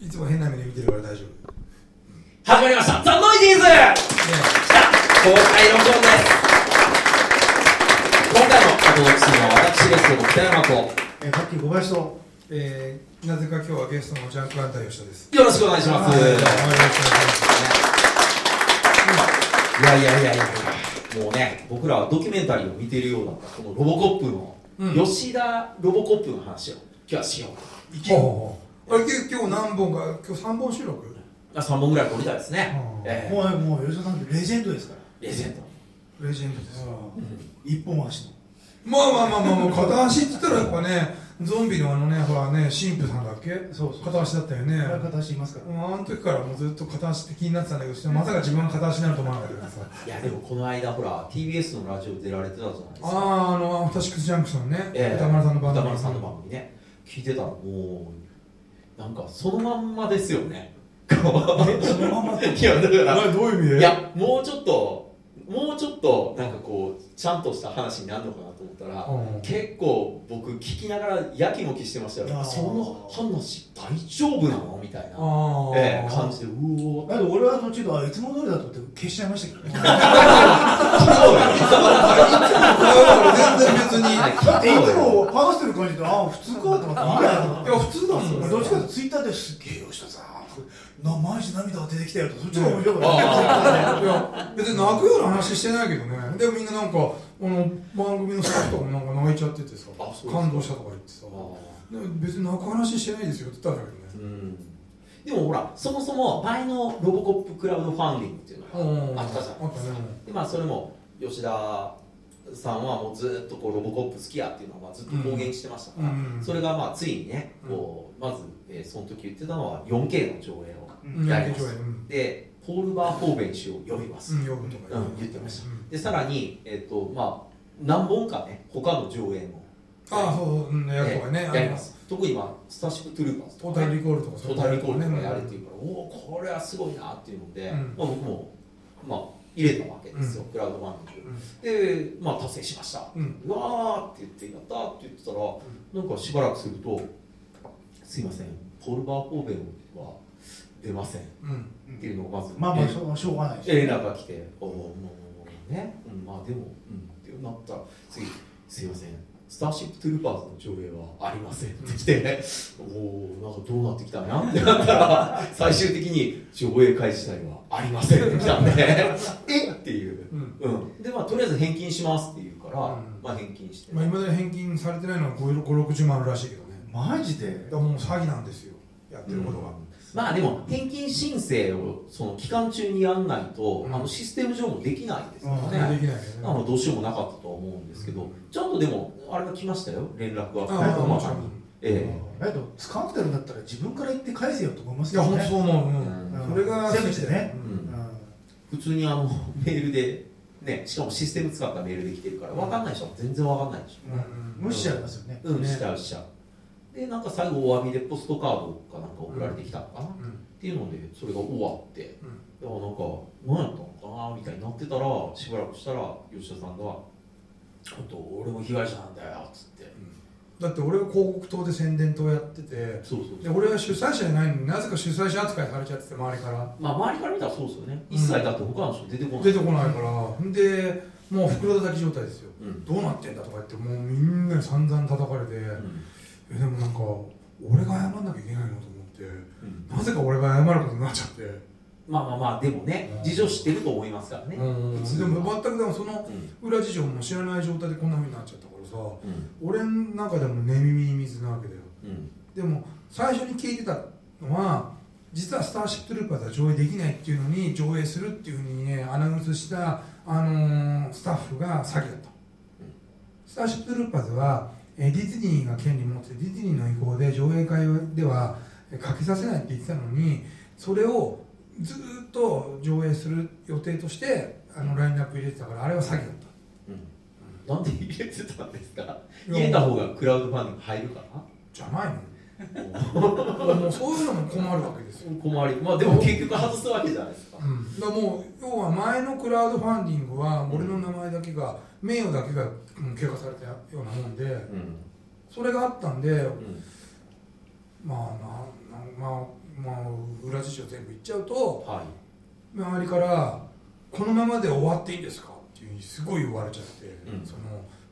いつも変な目で見てるから大丈夫。始まりました。ザ・ノイディーズ、ね来た。公開録音です。今回もお届けするのは私です。けど北山と。えー、さっき小林とえー、なぜか今日はゲストのジャンクアンタ吉田です。よろしくお願いします、はいよろしくお願いしいやいやいやいや。もうね僕らはドキュメンタリーを見ているようだった。このロボコップの、うん。吉田ロボコップの話を今日はしよう。ますほうほうほうあれ今日何本か今日3本収録？あ3本ぐらい撮りたいですね、うんええ。もうもう吉田さんってレジェンドですから。レジェンド。レジェンドです。一本足の。まあまあまあまあまあ片足って言ったらやっぱねゾンビのあのねほらね神父さんだっけ？そうそう。片足だったよね。裏方足いますから。もうあの時からもうずっと片足って気になってたんだけどまさか自分が片足になると思わなかったけどさいやでもこの間ほら TBS のラジオ出られてたじゃないですかあああのアフターシックスジャンクションね、ええ。歌丸さんの番組歌丸さんの番組ね。聞いてたらもうなんかそのまんまですよね。こうそのまま いやだからどういう意味で？いやもうちょっともうちょっとなんかこうちゃんとした話になるのかなと思ったら、うん。結構僕聞きながらやきもきしてましたよ。その話大丈夫なの？みたいな、ええ感じでうおーだ俺は途中であいつも通りだと思って消しちゃいましたけどね。全然別に。だっていつも話してる感じでああ普通かと思って。いいやと思って。いや普通だもん俺どっちかというとツイッターですっげえ吉田さ。んなマジで涙が出てきたよとそっちが面白かったあいや別に泣くような話してないけどね。でもみんななんかこの番組のスタッフとかもなんか泣いちゃっててさ感動したとか言ってさ。別に泣く話してないですよって言ったんだけどね。うん。でもほらそもそも前のロボコップクラウドファンディングっていうのがあったじゃん。あったね。でまあそれも吉田さんはもうずっとこうロボコップ好きやっていうのをまあずっと公言してましたから、うんそれがまあついにねこうまず、えーその時言ってたのは 4K の上映をうん。やります、でポール・バーホーベン氏を呼びます、うん、呼ぶとか。うん言ってました。うん。でさらに、えっとまあ、何本かね他の上映も。ああそうやるとかねえーやります。特に、まあ、スターシップ・トゥルーパーズとかね。トータルリコールとかトータルリコールとかやるっていいうから、おおこれはすごいなっていうので、うん。まあ、僕も、まあ、入れたわけですよ、クラウドファンディング、で、まあ、達成しました、うん。うわーって言ってやったーって言ってたら、なんかしばらくするとすいませんポール・バーホーベンは出ません。っうん。ていうのがまず、まあまあえしょうしょうがないし。連絡が来て「おおもう。ね、うん、まあでも、うん」ってなった。ら次「すいません。スターシップ・トゥルーパーズの上映はありません」って来て「おおなんかどうなってきたんや?」ってなったら最終的に上映会自体はありません。って来たんで。え？っていう、うん。うん、でまあとりあえず返金しますって言うから、うん。まあ返金して、まあ、今まで返金されてないのは560万あるらしいけどね。マジで？もう詐欺なんですよ。やってることが、まあでも返金申請をその期間中にやんないと、うん。あのシステム上もできないですからでね、きないけどねあのどうしようもなかったとは思うんですけど、ちゃんとでもあれが来ましたよ。連絡が。ああ細かもちろん。にえ。だけど使ってるんだったら自分から言って返せよと思いますいや本当ねそう思う、それがせめてね。普通にあのメールでねしかもシステム使ったメールで来てるから分かんない人は全然分かんないでしうん。無視しちゃいますよね。ょうん。ねしちゃうしちゃうでなんか最後お詫びでポストカードかなんか送られてきたのかな、っうん。ていうのでそれが終わって、いやなんか何やったのかな？みたいになってたらしばらくしたら吉田さんが「ちょっと俺も被害者なんだよ」っつって、だって俺が広告塔で宣伝塔やっててそうそうで俺は主催者じゃないのになぜか主催者扱いされちゃってて周りから。まあ周りから見たらそうですよね、うん。一切だって他の人出てこない。出てこないから。んでもう袋叩き状態ですよ。うん。どうなってんだとか言ってもうみんなに散々叩かれて、うん。えでもなんか俺が謝んなきゃいけないのと思ってうん。なぜか俺が謝ることになっちゃって、まあまあまあでもねうん。事情知ってると思いますからね、うん、でもは全くでもそのうん。裏事情も知らない状態でこんなふうになっちゃったからさうん。俺の中でも寝耳に水なわけだよ。うん。でも最初に聞いてたのは実は「スターシップ・トゥルーパーズ」は上映できないっていうのに上映するっていうふうにねアナウンスした、あのースタッフが詐欺だった、スターシップ・トゥルーパーズは、えーディズニーが権利持ってディズニーの意向で上映会ではえーかけさせないって言ってたのにそれをずーっと上映する予定としてあのラインナップ入れてたからあれは詐欺だった。うん。なんで入れてたんですか？入れた方がクラウドファンディング入るかじゃないのも うそういうのも困るわけですよ。な困りまあでも結局外すわけじゃないですか。うん、だからもう要は前のクラウドファンディングは俺の名前だけが名誉だけがうん怪我されたようなもんでうん。それがあったんでうん。まあななまあまあ、裏事情全部言っちゃうとはい。周りから「このままで終わっていいんですか?」っていうふうにすごい言われちゃって、うん。その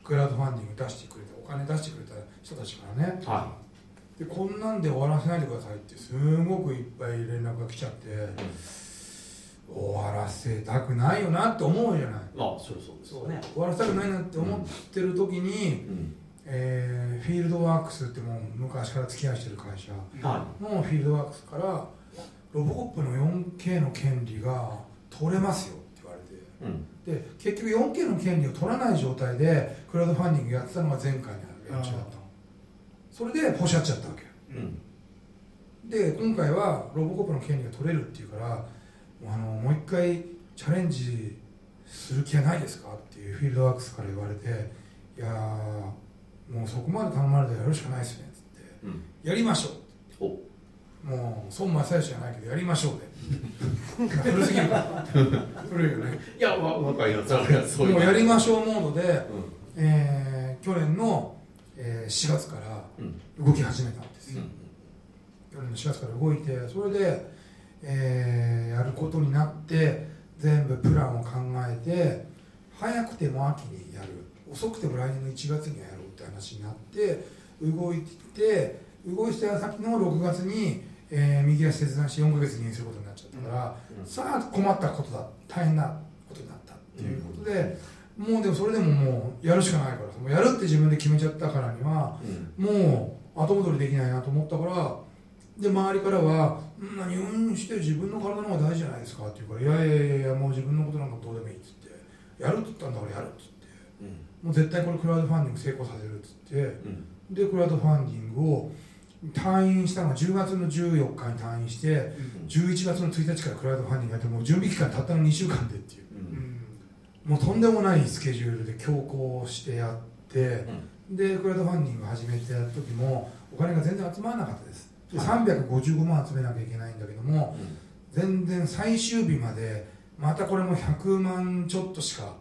クラウドファンディング出してくれたお金出してくれた人たちからねはでこんなんで終わらせないでくださいってすごくいっぱい連絡が来ちゃって終わらせたくないよなって思うじゃない。まあそれそうですよね。終わらせたくないなって思ってる時に、うん。えーフィールドワークスってもう昔から付き合いしてる会社はのフィールドワークスからロボコップの 4K の権利が取れますよって言われて。いうん。で結局 4K の権利を取らない状態でクラウドファンディングやってたのが前回の連中だった。のそれでポシャっちゃったわけ。うん。で今回はロボコップの権利が取れるっていうからもうあのもう一回チャレンジする気はないですかっていうフィールドワークスから言われていやーもうそこまで頼まれたらやるしかないですねっつってうん。やりましょお。うもう孫正義じゃないけどやりましょうで。古すぎるから。古いよね。いやわわかりますわかります。そういう。もうやりましょうモードで、うえー去年の、えー4月からんうん。動き始めたんですよ、うん。去年の4月から動いてそれで、えーやることになって全部プランを考えて早くても秋にやる。遅くても来年の1月にはやろうって話になって動いて動いてた先の6月に、えー右足切断して4ヶ月入院することになっちゃったから、うん。さあ困ったことだ。大変なことになったっていうことで、もうでもそれでももうやるしかないからもうやるって自分で決めちゃったからにはうん。もう後戻りできないなと思ったからで周りからは「うん入院して自分の体の方が大事じゃないですか」って言うから「いやいやいやもう自分のことなんかどうでもいい」っつって「やるって言ったんだからやる」っつってうん。もう絶対これクラウドファンディング成功させるっつってうん。でクラウドファンディングを退院したのが10月の14日に退院して11月の1日からクラウドファンディングやってもう準備期間たったの2週間でっていう。うんもうとんでもないスケジュールで強行してやってでクラウドファンディング始めてやった時もお金が全然集まらなかったです。で355万集めなきゃいけないんだけども全然最終日までまたこれも100万ちょっとしか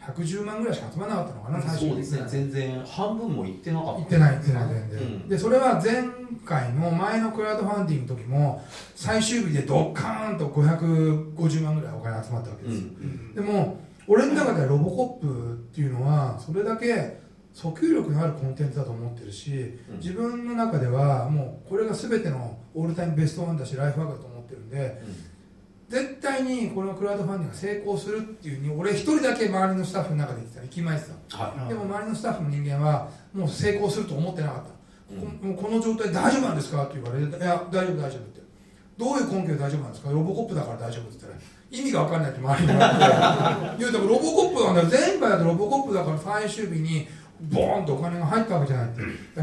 110万ぐらいしか集まらなかったのかな最終そうですね。全然半分もいってなかった。行ってない行ってない全然、うん。でそれは前回の前のクラウドファンディングの時も最終日でドッカーンと550万ぐらいお金集まったわけうです、ん。でも俺の中ではロボコップっていうのはそれだけ訴求力のあるコンテンツだと思ってるしうん。自分の中ではもうこれが全てのオールタイムベストワンだしライフワークだと思ってるんで絶対にこのクラウドファンディングが成功するっていうふうに俺一人だけ周りのスタッフの中で言ってた息巻いてたはでも周りのスタッフの人間はもう成功すると思ってなかった、いこもうこの状態大丈夫なんですか？って言われて「いや大丈夫大丈夫」って。どういう根拠で大丈夫なんですか？ロボコップだから大丈夫って言ったら意味が分かんないって周りに言われて。いやでもロボコップなんだよ前回だとロボコップだから最終日にボーンとお金が入ったわけじゃない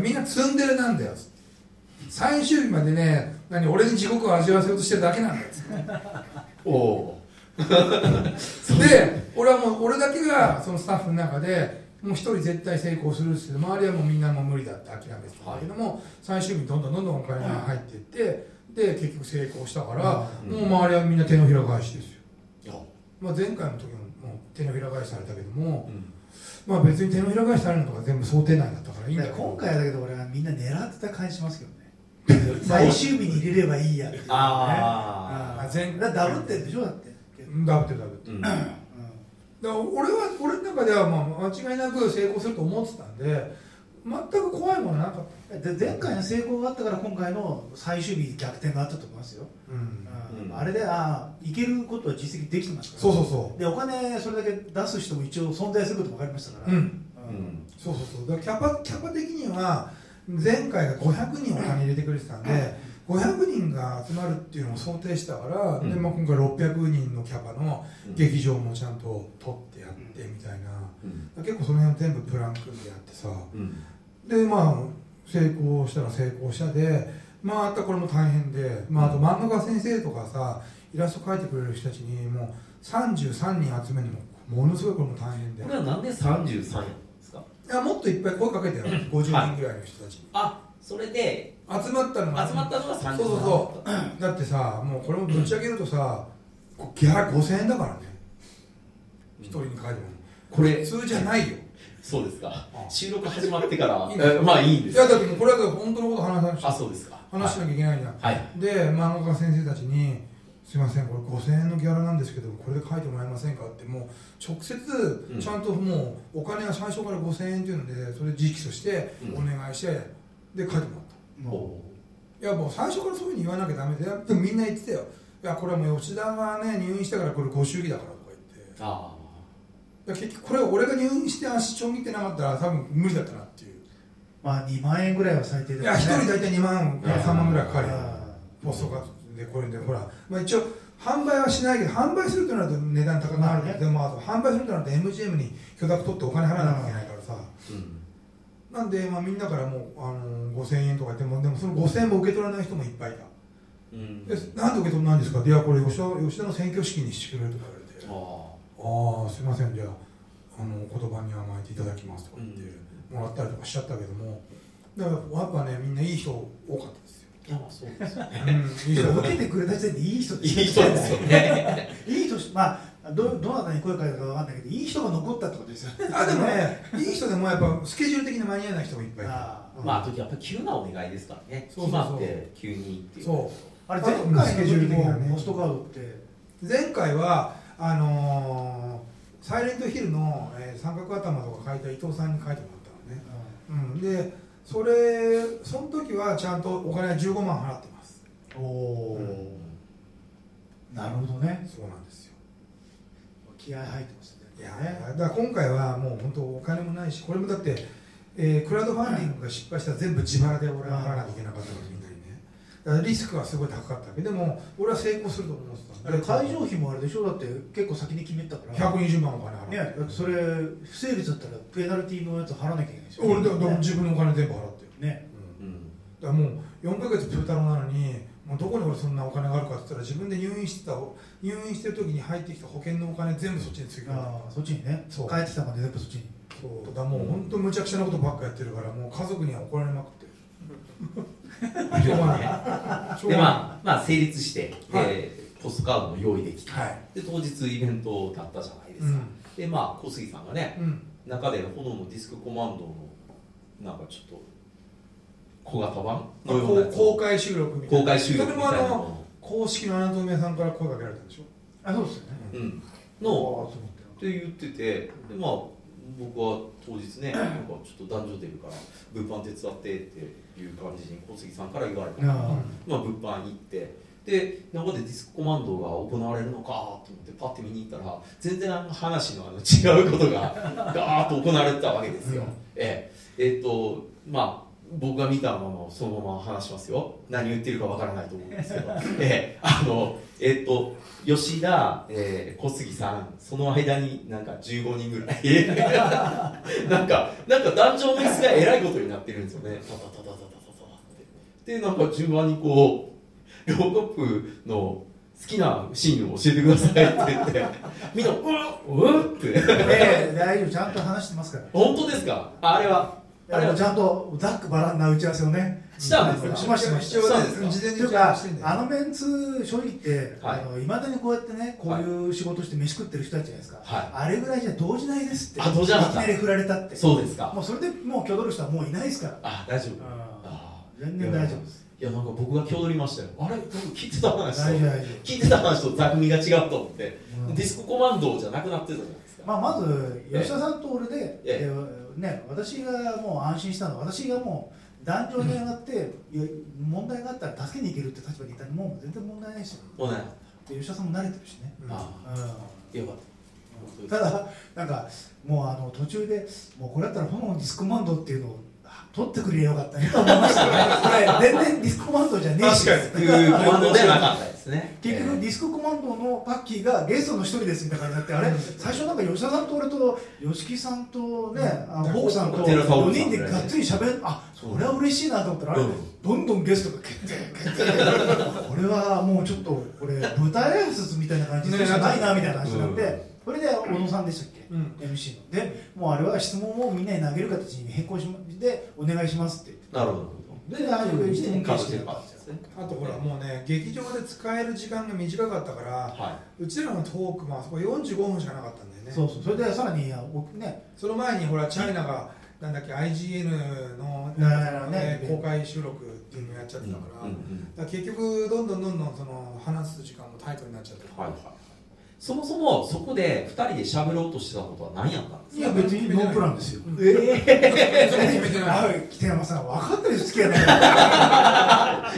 みんなツンデレなんだよ。最終日までね何俺に地獄を味わわせようとしてるだけなんだよ。おお で俺はもう俺だけがそのスタッフの中でもう一人絶対成功するっつって周りはもうみんなもう無理だって諦めてたんだけども、最終日どんどんどんどんお金が入っていってで結局成功したから、うん。もう周りはみんな手のひら返しですよ、まあ、前回の時も手のひら返しされたけども、うん。まあ別に手のひら返しされるのとか全部想定内だったからいいんだ今回だけど俺はみんな狙ってた感じしますけどね。最終日に入れればいいやっていうね。ああ前だからダブってるでしょだって。うんダブってるダブってる。うん。だから俺は俺の中ではまあ間違いなく成功すると思ってたんで全く怖いものなかった。で前回の成功があったから今回の最終日逆転があったと思いますよ、うんうん。うんあれであいけることは実績できてますからそうそうそでお金それだけ出す人も一応存在することも分かりましたから、ううん。うん。そうそうそう。だからキャパキャパ的には前回が500人お金入れてくれてたんで500人が集まるっていうのを想定したから、うん。でまあ、今回600人のキャパのうん。劇場もちゃんと取ってやってみたいな、うん。結構その辺全部プラン組んでやってさ。うん。でまあ成功したら成功したでまああったこれも大変で、まあ、あと漫画家先生とかさイラスト描いてくれる人たちにもう33人集めるのもものすごいこれも大変で。これはなんで33なんですか？いやもっといっぱい声かけてよ50人ぐらいの人たちに、あそれで集まったのが集まったのが33そうそうそう。だってさもうこれもぶち上げるとさギャラ5000円だからね。一人に書いてもこれ普通じゃないよ。そうですか。あ収録始まってから。まあいいんです。いやだってこれは本当のこと話さあそうですか話しなきゃいけないじゃん、はい。で漫画家先生たちに「すいませんこれ5000円のギャラなんですけどこれで書いてもらえませんか?」ってもう直接うん。ちゃんともうお金は最初から5000円っていうのでそれ直訴してうん。お願いしてで書いてもらった、いやもう最初からそういうふうに言わなきゃダメででもみんな言ってたよ。いやこれはもう吉田がね入院したからこれご祝儀だからとか言って。あいや結局これ俺が入院して足ちょん切ってなかったら多分無理だったなっていううまあ2万円ぐらいは最低だいや一人大体2万から3万ぐらいかかるポストカードでこれでほら、まあ、一応販売はしないけど販売するとなると値段高くなるまあね。でもあと販売するとなると MGM に許諾取ってお金払わなきゃいけないからさ、ーうん。なんで、まあ、みんなからもう、あのー、5000円とか言ってもでもその5000円も受け取らない人もいっぱいいた。うん。でなんで受け取らないんですか？いやこれ吉田吉田の選挙資金にしてくれるとか言われて。あああすいません。じゃああの言葉に甘えていただきますとか言って、もらったりとかしちゃったけどもだからやっぱねみんないい人多かったですよ、あいやまあそうですよね。うん、いい人。受けてくれた時点でいい人いい人ですよね。いい人しまあどどなたに声かけたかわかんないけどいい人が残ったってことですよね。あでもねいい人でもやっぱスケジュール的に間に合わない人もいっぱいあー。うん。まああとやっぱり急なお願いですからね。そうそうそう。決まって急にっていう。そあれ前回のスケジュール時もポストカードって。う前回はあのーサイレントヒルの、えー三角頭とか書いた伊藤さんに書いてもらった。のね、うん、でそれその時はちゃんとお金は15万払ってます。おおーなるほどね。そうなんですよ。気合入ってますね。いやだから今回はもう本当お金もないしこれもだって、えークラウドファンディングが失敗したら全部自腹で俺は払わなきゃいけなかったからみんな。にねだからリスクはすごい高かったわけ。でも俺は成功すると思ってたあれ会場費もあれでしょ？だって結構先に決めたから。120万お金払う、ねだって。それ不成立だったらペナルティーのやつ払わなきゃいけないでしょ？俺だだからね。自分のお金全部払って。る、ね。うん。うん。だからもう4ヶ月プータロなのにもうどこに俺そんなお金があるかって言ったら自分で入院してた入院してる時に入ってきた保険のお金全部そっちにつぎ込んでああそっちにね。そう。帰ってきたまで全部そっちに。そう。だからもう本当むちゃくちゃなことばっかやってるからもう家族には怒られまくって。る でがまあまあ成立して、はい。えーポストカードも用意できて、はい。で当日イベントだったじゃないですか、でまあ小杉さんがねうん、中で炎のディスクコマンドのなんかちょっと小型版のような公開収録みたいな。公開収録みたいなそれもあのの公式のアナトミヤさんから声かけられたんでしょ？あそうですよね。うん。のって言っててでまあ僕は当日ねなんかちょっと男女出るから物販手伝ってっていう感じに小杉さんから言われたたあまあ、物販に行ってで中でディスクコマンドが行われるのかと思ってパッて見に行ったら全然あの話のあの違うことがガーッと行われてたわけですよ、うん。ええ。えっとまあ僕が見たままをそのまま話しますよ。何言ってるかわからないと思うんですけど。えー、あのえっ、と吉田、えー、小杉さんその間になんか15人ぐらい。なんかなんか壇上の椅子がえらいことになってるんですよね。タタタタタタタってでなんか順番にこうローコップの好きなシーンを教えてくださいって言って。みんな「うっ!」うっって、えー、大丈夫ちゃんと話してますから。本当ですか？あれはあれちゃんとざっくばらんな打ち合わせをね。したんですかしましたしました。事前にというかあのメンツ正直言って、はい。あの未だにこうやってねこういう仕事して飯食ってる人たちじゃないですか、はい。あれぐらいじゃ動じないですって。あ動じないきなり振られたって。そうですか。もうそれでもう挙取る人はもういないですから。あ大丈夫。うん。あ全然大丈夫です。いやなんか僕が挙取りましたよ。あれ？僕聞いてた話と聞いてた話と座組が違うと思って、うん。ディスクコマンドじゃなくなってたじゃないですか、夫、まあ、まず吉田さんと俺で、ええ。えね、私がもう安心したのは私がもう壇上に上がって、いや問題があったら助けに行けるって立場にいたらもう全然問題ないですよもうねで吉田さんも慣れてるしね、うん。あうん。よかった。ただなんかもうあの途中でもうこれだったら炎のディスクコマンドっていうのをあ取ってくれよかったねと思いましたね。こ れ全然ディスクコマンドじゃねえし。確かっていうコマンドではなかったですね。結局ディスクコマンドのパッキーがゲストの一人ですみたいな感じになってあれ？最初なんか吉田さんと俺と吉木さんとねあのフォークさんと寺澤4人でがっつり喋るあそれは嬉しいなと思ったらあれ？うん。どんどんゲストが決定決定これはもうちょっとこれ舞台挨拶みたいな感じでしかないなみたいな話になってこれで小野さんでしたっけ？うん。MC の。でもうあれは質問をみんなに投げる形に変更しまでお願いしますって。なるほど。でああいう質問形式形ででかった。ですねあとほらもうね劇場で使える時間が短かったからはうちらのトークもあそこ45分しかなかったんだよね。そうそう。それでさらにね。その前にほらチャイナが、なんだっけ IGN のね。公開収録っていうのをやっちゃってたから,、うんうんだから結局どんどんどんどんその話す時間もタイトになっちゃって。るはいはいそもそもそこで2人で喋ろうとしてたことは何やったんですか？いや別にノープランですよ。うん。えそれ決めてないあ北山さん分かってる好きやない。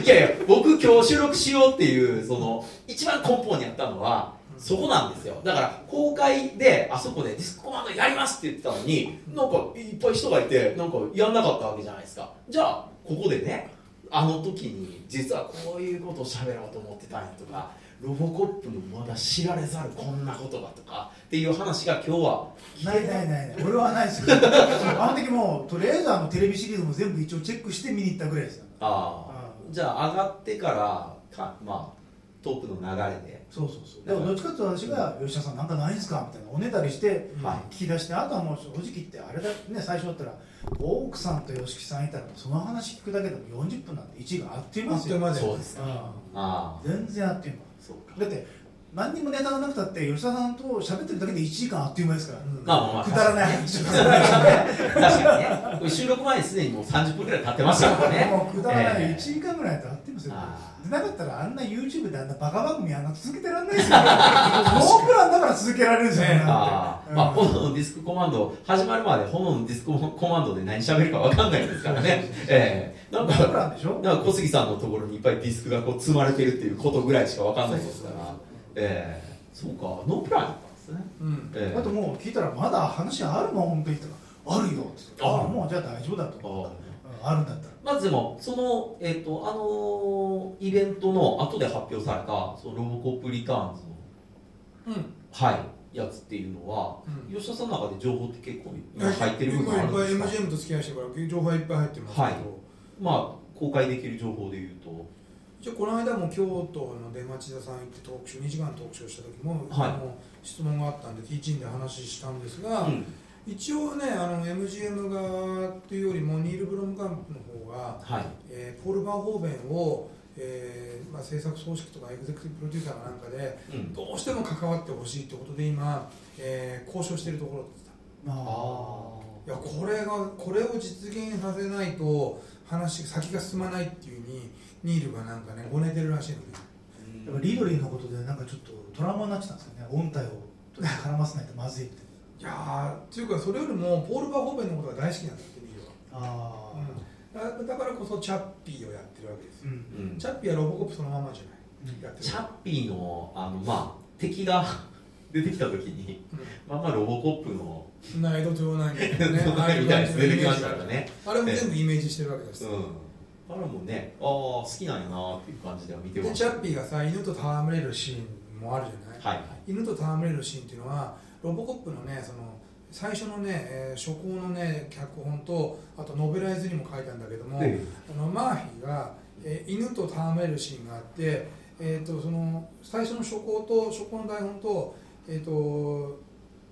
いやいや僕今日収録しようっていうその一番根本にあったのはそこなんですよ。だから公開であそこでディスコマンドやりますって言ってたのになんかいっぱい人がいてなんかやんなかったわけじゃないですか。じゃあここでねあの時に実はこういうことを喋ろうと思ってたんやとかロボコップのまだ知られざるこんなことがとかっていう話が今日はないないないない。俺はないですけど あの時もうとりあえずあのテレビシリーズも全部一応チェックして見に行ったぐらいですよ。ああ。あじゃあ上がってからかまあトークの流れで。そうそうそう。でもどっちかっていうと私が「吉田さんなんかないんですか?」みたいなおねだりしては聞き出してあとはもう正直言ってあれだね最初だったら奥さんと吉木さんいたらその話聞くだけでも40分なんて1位があっという間ですよ。あっという間でそうですかうん。ああ。全然あっという間だって何にもネタがなくたって吉田さんと喋ってるだけで1時間あっという間ですから、うん。まあくだらない話確かにね。収録前にすでにもう30分 ぐらい経ってましたからね。もうくだらない、ええ。1時間ぐらいやってますよ。あでなかったらあんな YouTube であんなバカ番組あんな続けてらんないですよ。ノープランだから続けられるんですよ、ねああ、うん。まあ、炎のディスクコマンド始まるまで炎のディスクコマンドで何喋るか分かんないですからね。ええ。なんノープラかンでしょ？なんか小杉さんのところにいっぱいディスクがこう積まれてるっていうことぐらいしか分かんないですから。ええ。そうか。ノープランだったんですね。うん。ええ。あともう聞いたらまだ話あるの本当に。言ったらあるよって言って。あああもうじゃあ大丈夫だと思った。うんあるんだったらまずでもその、えっとあのイベントの後で発表されたそのロボコップリターンズのうん。はいやつっていうのは、うん。吉田さんの中で情報って結構入ってる部分あるん今いっですかぱい MGM と付き合いしてるから情報はいっぱい入ってますけど、はい。まあ公開できる情報でいうと。一応この間も京都の出町田さん行ってトークショー2時間トークショーした時も、はい。質問があったんでティーチンで話したんですが、うん一応ねあの MGM 側っていうよりもニール・ブロムカンプの方が、はい。えーポール・バーホーベンを、えーまあ、制作総指揮とかエグゼクティブプロデューサーかなんかでうん。どうしても関わってほしいってことで今、えー交渉しているところです。まあいやこれがこれを実現させないと話先が進まないっていうふうにニールがなんかねごねてるらしいので。やっぱリドリーのことでなんかちょっとトラウマになっちゃったんですよね。音体を絡ませないとまずいっていやーっていうかそれよりもポール・バーホーベンのことが大好きなんだってニールは、あうん、だだからこそチャッピーをやってるわけです。よ、うん。うんチャッピーはロボコップそのままじゃない。うん。やってる。チャッピーのあのまあ敵が出てきた時にまあまあロボコップのうん、ナイト・トゥ・ナインみたいなね。みたいな出てきましたからね。ねあれも全部イメージしてるわけです、うん。あれもねああ好きなんやなっていう感じでは見てましチャッピーがさ犬と戯れるシーンもあるじゃない、はいはい。犬と戯れるシーンっていうのはロボコップのねその最初のね、えー初行のね脚本とあとノベライズにも書いたんだけども、えあのマーフィーが、えー犬と戯れるシーンがあって、えー、とその最初の初行と初行の台本と,、えー、と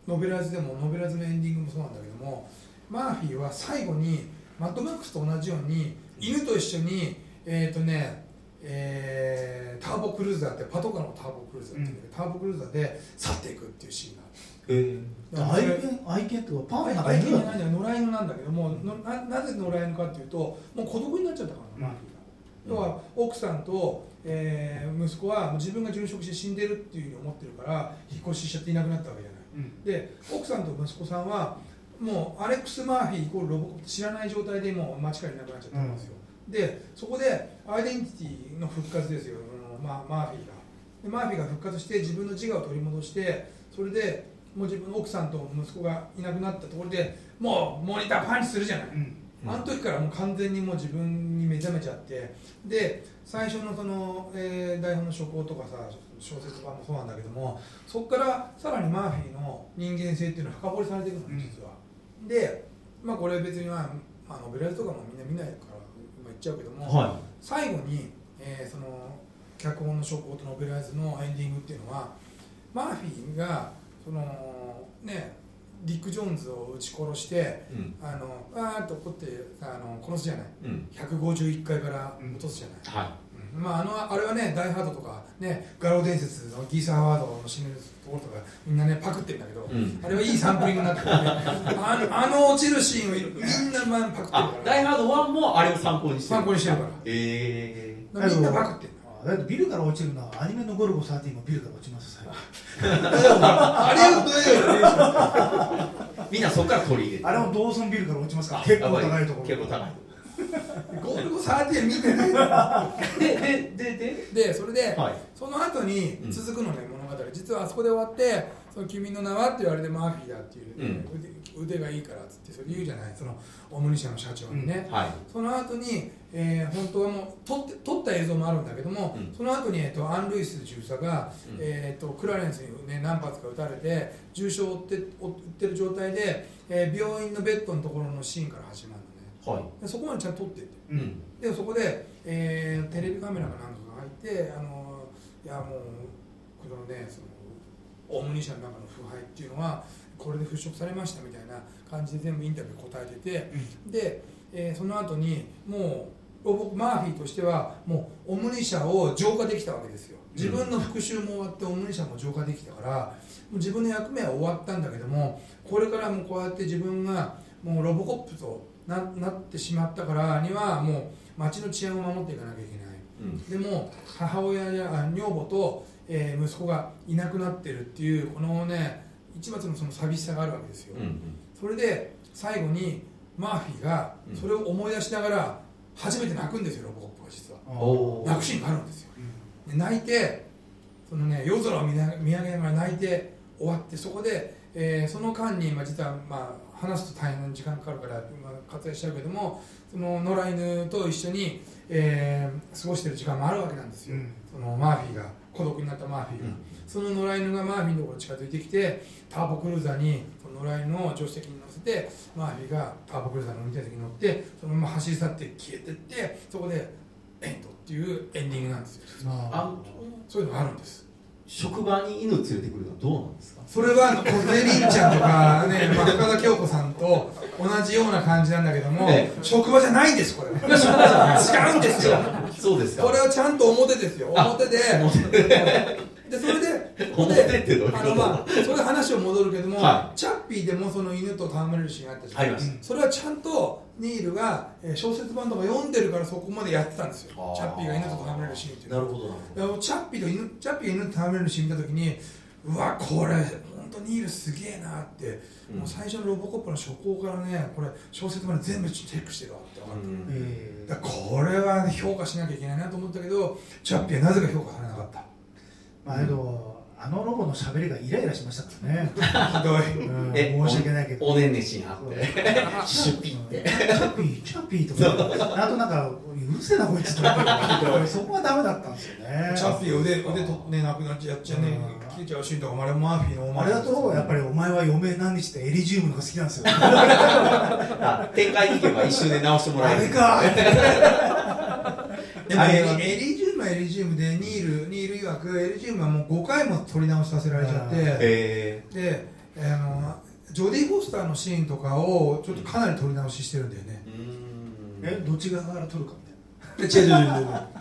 ノベライズでもノベライズのエンディングもそうなんだけどもマーフィーは最後にマッドマックスと同じように犬と一緒にえっ、とねえーターボクルーザーってパトカーのターボクルーザーっていうん。ターボクルーザーで去っていくっていうシーンがあるえ愛犬愛犬ってパンの中愛犬じゃないんだよ野良犬なんだけどものななぜ野良犬かっていうともう孤独になっちゃったから、マーフィーが。要は奥さんと、えー息子は自分が殉職して死んでるっていうふうに思ってるから引っ越ししちゃっていなくなったわけじゃない。うん。で奥さんと息子さんはもうアレックス・マーフィーイコールロボコ知らない状態でもう街からいなくなっちゃったんですよ、でそこでアイデンティティの復活ですよ、あのママーフィーが。でマーフィーが復活して自分の自我を取り戻してそれでもう自分の奥さんと息子がいなくなったところでもうモニターパンチするじゃない、うん。あの時からもう完全にもう自分に目覚めちゃって。で最初のその、えー台本の初稿とかさ小説版もそうなんだけどもそこからさらにマーフィーの人間性っていうのは深掘りされていくのうん。実は、でまあこれ別にまあ、まあ、ノベライズとかもみんな見ないから今言っちゃうけども、は最後に、えーその脚本の初稿とノベライズのエンディングっていうのはマーフィーがそのねディック・ジョーンズを撃ち殺していうん。あのわーっと怒ってあの殺すじゃない。うん。151階から落とすじゃない、はい。まあ、あのあれはね、ダイハードとか、ね、ガロー伝説のギーサー・ハワードの死ぬところとか、みんなね、パクってるんだけど、うん。あれはいいサンプリングになってるね、あのあの落ちるシーンをみんなまあパクってるあから、ダイハード1もあれを参考にしてる。参考にしてるから。ええみんなパクってる。あだってビルから落ちるのはアニメのゴルゴ13もビルから落ちますあれをどういうみんなそこから取り入れて。あれもドーソンビルから落ちますか？結構高いところ。結構高い。ゴルゴ13見てな ででででで、それで、はい。その後に続くのね、物語。実はあそこで終わって「その君の名は?」って言われてマーフィーだっていう、ね。腕、腕がいいからっつってそれ言うじゃない。そのオムニ社の社長にね、はい。その後に、えー本当はもう撮って撮った映像もあるんだけども、うん。その後に、えー、とアン・ルイス巡査が、うん。えー、とクラレンスに、ね、何発か撃たれて重傷を負って負ってる状態で、えー病院のベッドのところのシーンから始まるのね。はでそこまでちゃんと撮ってて。いうん。でそこで、えーテレビカメラかなんかが入ってあのいやもうこのねそのオムニ社の中の腐敗っていうのはこれで払拭されましたみたいな感じで全部インタビュー答えてて、で、えーその後にもうロボマーフィーとしてはもうオムニ社を浄化できたわけですよ。自分の復讐も終わってオムニ社も浄化できたから自分の役目は終わったんだけどもこれからもこうやって自分がもうロボコップとななってしまったからにはもう町の治安を守っていかなきゃいけない。うん。でも母親やあ女房と、えー息子がいなくなってるっていうこのね一末のその寂しさがあるわけですよ、うんそれで最後にマーフィーがうん。それを思い出しながら初めて泣くんですよロボコップが実は。泣くシーンがあるんですよ。で泣いてそのね夜空を見な見上げながら泣いて終わってそこで、えーその間に、まあ、実は、まあ、話すと大変な時間かかるから、まあ、割愛しちゃうけどもその野良犬と一緒に、えー過ごしてる時間もあるわけなんですよ、うん。そのマーフィーが孤独になったマーフィーが、うん。その野良犬がマーフィーのところに近づいてきてターボクルーザーに野良犬を助手席に乗せてマーフィーがターボクルーザーの運転席に乗ってそのまま走り去って消えてってそこでエンドっていうエンディングなんですよ。あ。のそういうのがあるんです。職場に犬連れてくるのはどうなんですか？それは小手凛ちゃんとか ね、まあ、深田恭子さんと同じような感じなんだけども、え職場じゃないんですこれ違うんですよそうですか。これはちゃんと表ですよ。あ表で。で。それでここ表でってどういうこと？あのまあそれで話を戻るけども、はチャッピーでもその犬と戯れるシーンがあったじゃん、ありますそれはちゃんとニールがえー小説版とか読んでるからそこまでやってたんですよ。チャッピーが犬と戯れるシーンっていうなるほどチャッピーと犬チャッピーが犬と戯れるシーン見た時にうわこれ本当ニールすげえなって、うん。もう最初のロボコップの初稿からねこれ小説まで全部チェックしてるわって分かった、うん。え。ーだからこれは、ね、評価しなきゃいけないなと思ったけどチャッピーはなぜか評価されなかった。まあけどあのロボの喋りがイライラしましたからね。ひどい。うん。え申し訳ないけど。おねんねしにあって。シュピって。チャピーチャピーとかあとなんかうるせえなこいつとかそこはダメだったんですよね。チャッピー腕腕とねなくなっちゃっちゃねうん。消えちゃうシーンとかもあれマーフィーのお前あれだとやっぱりお前は余命何日ってエリジウムのが好きなんですよ。あ展開に行けば一瞬で直してもらえるあれか。でもエリジウムはエリジウムでニールニール曰くエリジウムはもう5回も撮り直しさせられちゃってえ。であのジョディ・フォスターのシーンとかをちょっとかなり撮り直ししてるんだよね。えどっち側から撮るか？違う違う違う違う。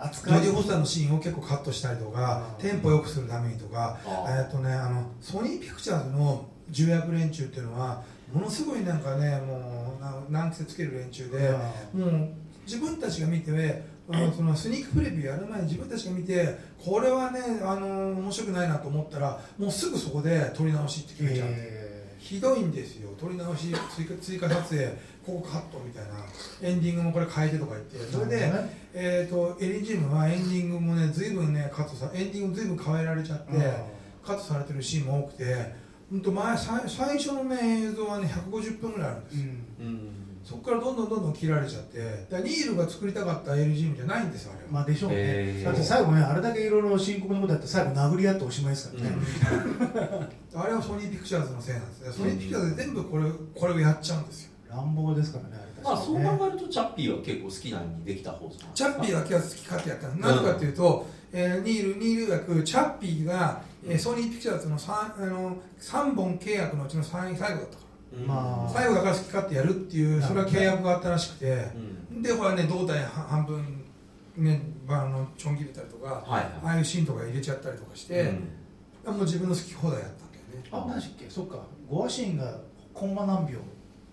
扱いョディ・フォスターのシーンを結構カットしたりとかテンポ良くするためにとかえっとねあのソニーピクチャーズの重役連中っていうのはものすごいなんかねもうな難癖つける連中でもう自分たちが見てあのそのスニークプレビューやる前に自分たちが見てこれはねあの面白くないなと思ったらもうすぐそこで撮り直しって決めちゃう、えひどいんですよ。撮り直し追加追加撮影。ここカットみたいな。エンディングもこれ変えてとか言って。ーそれで、ね。えー、とエリジウムはエンディングもね随分ねカットさエンディング随分変えられちゃって、カットされてるシーンも多くて。本当前最最初のね映像はね150分ぐらいあるんですよ、うん。うんそこからどんどんどんどん切られちゃってだニールが作りたかったエリジウムじゃないんですよあれは、まあでしょうね、えー。だって最後ねあれだけいろいろ深刻なことやって最後殴り合っておしまいですからね、あれはソニーピクチャーズのせいなんですね。ソニーピクチャーズで全部これこれをやっちゃうんですよ。乱暴ですからねあれまあそう考えるとチャッピーは結構好きなようにできた方じゃないですかチャッピーだけは好き勝手やったなぜかというと、えーニールニール曰くチャッピーが、えーソニーピクチャーズの 3, あの3本契約のうちの3最後だったからうんまあ。最後だから好き勝手やるっていうそれは契約があったらしくて。うん。でほらね胴体半分ねまあ、あのちょん切れたりとか、はいああいうシーンとか入れちゃったりとかして、もう自分の好き放題やったんだよね。あマジっけ？そっか。ゴアシーンがコンマ何秒。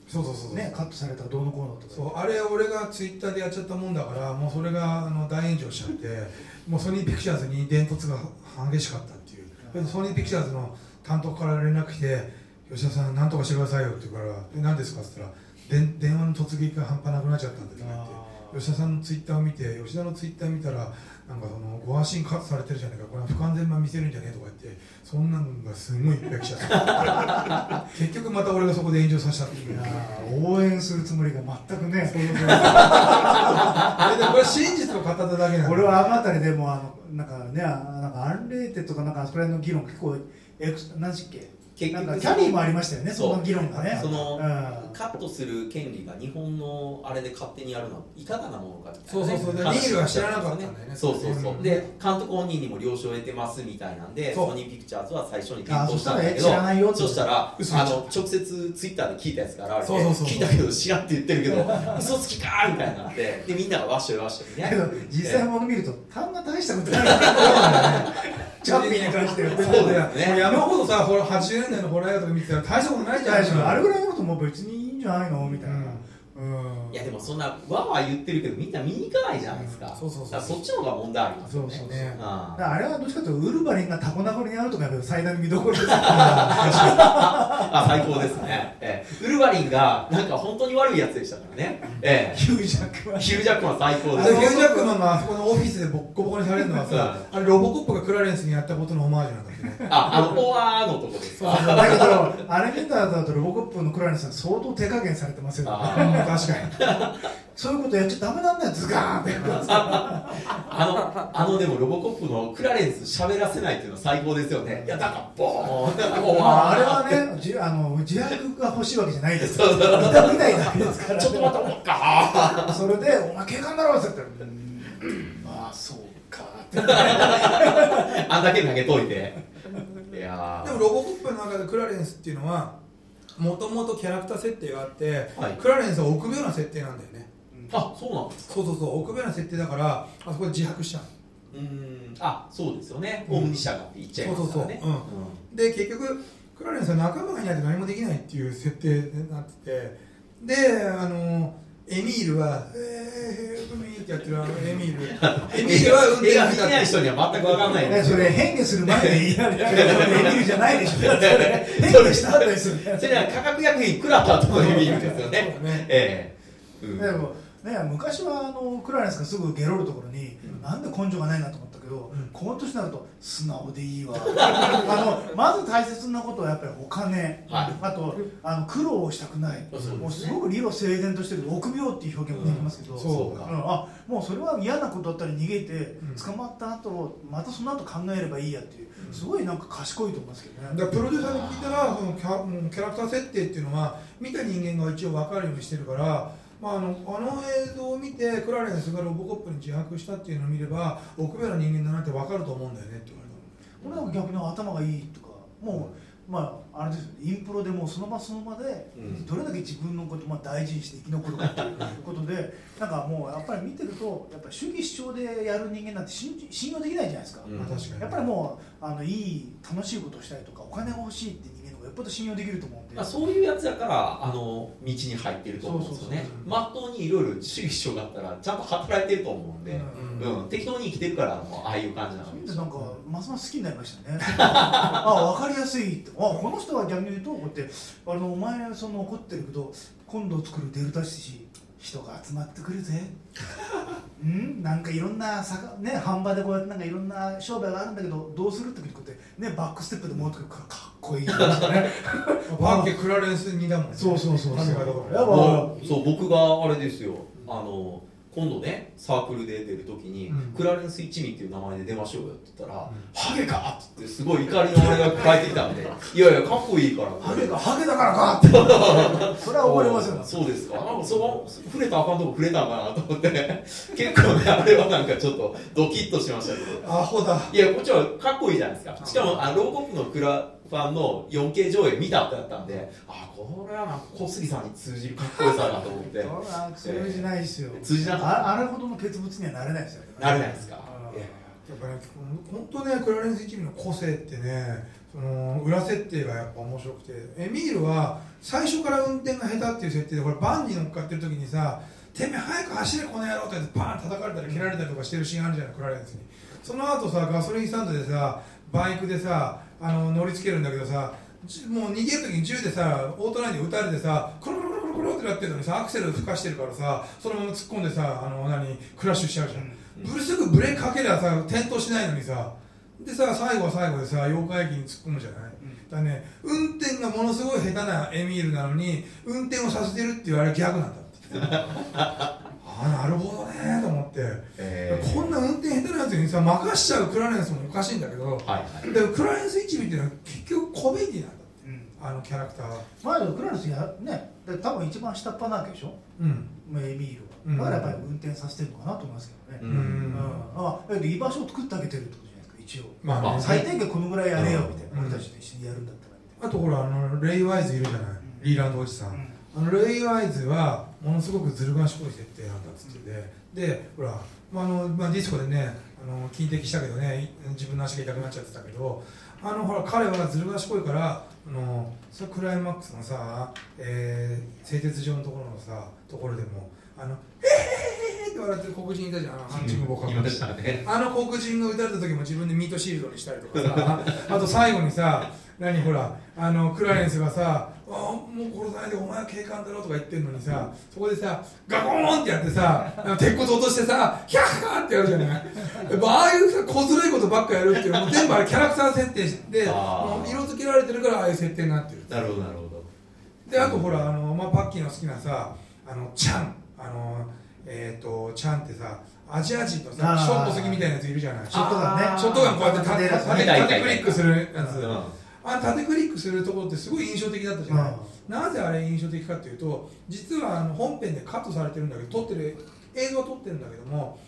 そうそうそうそう、ねカットされたらどうのこうのとか。そうあれ俺がツイッターでやっちゃったもんだからもうそれがあの大炎上しちゃって もうソニーピクチャーズに伝突が激しかったっていう。ソニーピクチャーズの担当から連絡来て「吉田さんなんとかしてくださいよ」って言うから「で何ですか?」って言ったらで「電話の突撃が半端なくなっちゃったんで」とか言ってあ吉田さんのツイッターを見て吉田のツイッター見たらなんかそのご安心カットされてるじゃねえかこれは不完全版見せるんじゃねえとか言ってそんなのがすごいいっぱい来ちゃった。結局また俺がそこで炎上させたって。いう応援するつもりが全くねあれ でこれ真実を語っただけなんだ。俺はあの辺りでもあのなんかねあなんかアンレーテッドとかなんかそこら辺の議論結構エクス何時っけ？結局キャリーもありましたよねその議論がね。そのうん。カットする権利が日本のあれで勝手にやるのはいかがなものかみたいな、ね、そうそうそう。で話ニールは知らなかったんだよねそうそうそう、うん。で監督本人にも了承を得てますみたいなんでソニーピクチャーズは最初に検討したんだけどあそしたらえ知らないよってそしたら嘘あの直接ツイッターで聞いたやつからそうそうそう。聞いたけど知らんって言ってるけど 嘘つきかーみたいになってでみんながわっしょいわっしょいねだけど実際もの見ると単が大したことないチャッピーに関してはそうですね。山ほどさほら80年代のホラー映画とか見てたら大したことないじゃん。あれぐらいのことも別にいいんじゃないのみたいな、うんいやでもそんなわわ言ってるけどみんな見に行かないじゃないですか、そうそうそう。そっちの方が問題ありますよね。そうそうそう。ねあれはどっちかというとウルヴァリンがタコ殴りにあるとか最大の見どころですよ。あ最高ですね、ええ。ウルヴァリンがなんか本当に悪いやつでしたからね、えヒュージャックはえ、ヒュージャックマン最高であすれヒュージャックマンがあそこのオフィスでボッコボコにされるのはさあれロボコップがクラレンスにやったことのオマージュなんだ ああのオアーのとこですか？だけどあれ見た後だとロボコップのクラレンさん相当手加減されてますよ。ね確かに。そういうことやっちゃダメなんだよズガーンって。あのあのでもロボコップのクラレンス喋らせないっていうのは最高ですよね。いやだからボーンあ、あれアはねじあの自白が欲しいわけじゃないですそうそうそう。見た見ないだけですから。ーちょっと待って思ったそれで「お前警官だろ」って言ったら「うんまあそうか」って。あんだけ投げといていやー。でもロボコップの中でクラレンスっていうのはもともとキャラクター設定があって、はい。クラレンスは臆病な設定なんだよね。あそうなんですか？そうそうそう。臆病な設定だからあそこで自白しちゃううーん。あそうですよね。オムニシャがって言っちゃいますからね。そうそうそう。で結局クラレンスは仲間がいないと何もできないっていう設定になってて。であのエミールは「えー、海」ってやってるあのエミール。エミールは運転映画見てない手だって人には全く分かんないそれ変化する前で言い。らエミルじゃないでしょ。だってそれ変化した後ですよね。それは価格薬品クラタとの意味ですよね。ええ。うんでもね昔はあのクラレンスがすぐゲロるところに、なんで根性がないなと思ったけど、うん。この年になると素直でいいわ。あのまず大切なことはやっぱりお金、はい。あとあの苦労をしたくない、ね。もうすごく理路整然としてる臆病っていう表現もできますけど、うんんそうかあもうそれは嫌なことだったら逃げて、うん。捕まった後またその後考えればいいやっていうすごいなんか賢いと思いますけどね。プロデューサーに聞いたらそのキャキャラクター設定っていうのは見た人間が一応分かるようにしてるから、まあ、あのあの映像を見てクラレンスがロボコップに自白したっていうのを見れば臆病な人間だなって分かると思うんだよねって言われたの。俺なんか逆に頭がいいとかもうまああれですよ。インプロでもうその場その場でうん。どれだけ自分のことをまあ大事にして生き残るかっていうことで なんかもうやっぱり見てるとやっぱり主義主張でやる人間なんて信じ信用できないじゃないですか、うん。まあ確かに。やっぱりもうあのいい楽しいことをしたりとかお金が欲しいってぽど信用できると思うんで、まあ、そういうやつやからあの道に入ってると思うんですよね。まっとうにいろいろ主義主張があったらちゃんと働いてると思うんで、うん。うん。適当に生きてるからもうああいう感じなわけでなんかますます好きになりましたね。あ分かりやすいあこの人は逆に言うとこうやってあのお前その怒ってるけど今度作るデルタシ人が集まってくるぜ。うん？なんかいろんな坂ね販売でこうやってなんかいろんな商売があるんだけどどうするってこうやってねバックステップで戻ってくるからかっこいい。ね バッケクラレンス2だもんね。そうそうそうそう。そう僕があれですよ。あの今度ねサークルで出るときに、うん。クラレンス一味っていう名前で出ましょうよって言ったら「ん。ハゲか!」ってすごい怒りの俺が帰ってきたんで「いやいやかっこいいから」ハゲがハゲだからかって。それは思いますよ。そうですか？なんかその触れたらあかんとこ触れたんかなと思って。結構ねあれはなんかちょっとドキッとしましたけど。アホだ。いやこっちはかっこいいじゃないですか。しかもあローコップのクラファンの 4K 上映見たってなったんであこれはなんか小杉さんに通じるかっこよさだと思って。それは通じないですよ、通じなかっああれほどの傑物にはなれないですよなれないですか？うんいや。やっぱね本当ねクラレンス一味の個性ってねその裏設定がやっぱ面白くて。エミールは最初から運転が下手っていう設定でこれバンに乗っかってる時にさ「てめえ早く走れこの野郎」って言ってバーン叩かれたり蹴られたりとかしてるシーンあるじゃないクラレンスに。その後さガソリンスタンドでさバイクでさあの乗りつけるんだけどさじもう逃げる時に銃でさオートラインで撃たれてさクルクルクルクルってなってるのにさアクセル吹かしてるからさそのまま突っ込んでさあの何クラッシュしちゃうじゃん、ブルすぐブレーキかけりゃさ転倒しないのにさ。でさ最後は最後でさ妖怪駅に突っ込むじゃない、だからね運転がものすごい下手なエミールなのに運転をさせてるっていうあれギャグなんだって ああなるほどねと思って、えー。こんな運転下手なやつにさ任しちゃうクラレンスもおかしいんだけど、はいはい。でもクラレンス一味っていうのは結局コメディなんだって。うん。あのキャラクターは。前のクラレスやねで多分一番下っ端なわけでしょ？うん。まあエミールうん。はだからやっぱり運転させてるのかなと思いますけどね、ううん。うん。あだけど居場所を作ってあげてるってことじゃないですか一応。まあね。あ最低限このぐらいやれよみたいな、うん。俺たちと一緒にやるんだったらみたいあとほらあのレイ・ワイズいるじゃない、リーランドおじさん、な、あのレイ・ワイズはものすごくずる賢い設定なんだっつってて、でほら、まああのまあ、ディスコでねあの金敵したけどね自分の足が痛くなっちゃってたけどあのほら彼はずる賢いからあのさクライマックスのさ、えー製鉄所のところのさところでもあの「へへへへ」って笑ってる黒人いたじゃん。あのハンチングボカいましたね。あの黒人が撃たれた時も自分でミートシールドにしたりとかさあと最後にさ何ほらあのクラレンスがさ「あもう殺さないでお前は警官だろ」とか言ってんのにさそこでさガコーンってやってさ鉄骨落としてさヒャッハーってやるじゃない？やっぱああいうさ小ずるいことばっかやるっていうのも全部あれキャラクター設定でもう色付けられてるからああいう設定になってる。なるほどなるほど。であとほらあの、まあ、パッキーの好きなさあのチャン。あのえっ、とチャンってさアジア人のさショート好きみたいなやついるじゃない？ショットガンね。ショットガンこうやって縦クリックするやつ。うんあの縦クリックするところってすごい印象的だったじゃない、うなぜあれ印象的かっていうと実はあの本編でカットされてるんだけど撮ってる映像は撮ってるんだけども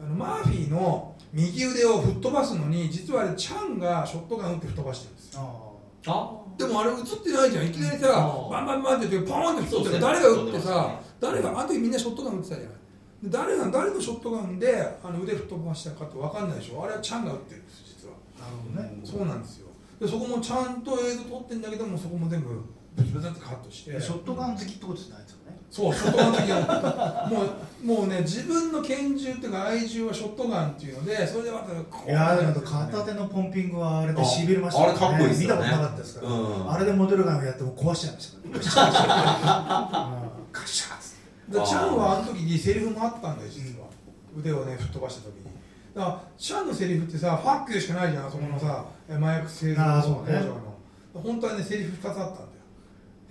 あのマーフィーの右腕を吹っ飛ばすのに実はあれチャンがショットガン撃って吹っ飛ばしてるんですよ。でもあれ映ってないじゃん。いきなりさうん。バンバンバンって言ってポーンって吹っ飛んで誰が撃ってさ誰があの時みんなショットガン撃ってたじゃない。で誰が誰のショットガンであの腕吹っ飛ばしたかって分かんないでしょ。あれはチャンが撃ってるんです実は。あなるほどね。そうなんですよでそこもちゃんと映像撮ってんだけどもそこも全部ブツブツってカットして。ショットガン好きってことじゃないですよね。そうショットガン的なもうもうね自分の拳銃っていうか愛銃はショットガンっていうのでそれでまたこう。いやーだけど片手のポンピングはあれでしびれましたああれかっこいいですよね。見たことなかったですから、うん。あれでモデルガンをやっても壊しちゃいましたからシャッつって。でチャンはあの時にセリフもあったんだよ実は。腕をね吹っ飛ばした時にだからチャンのセリフってさファックしかないじゃんそこのさ麻薬製造あー工そうね。場の。本当はねセリフ2つあったんだよ。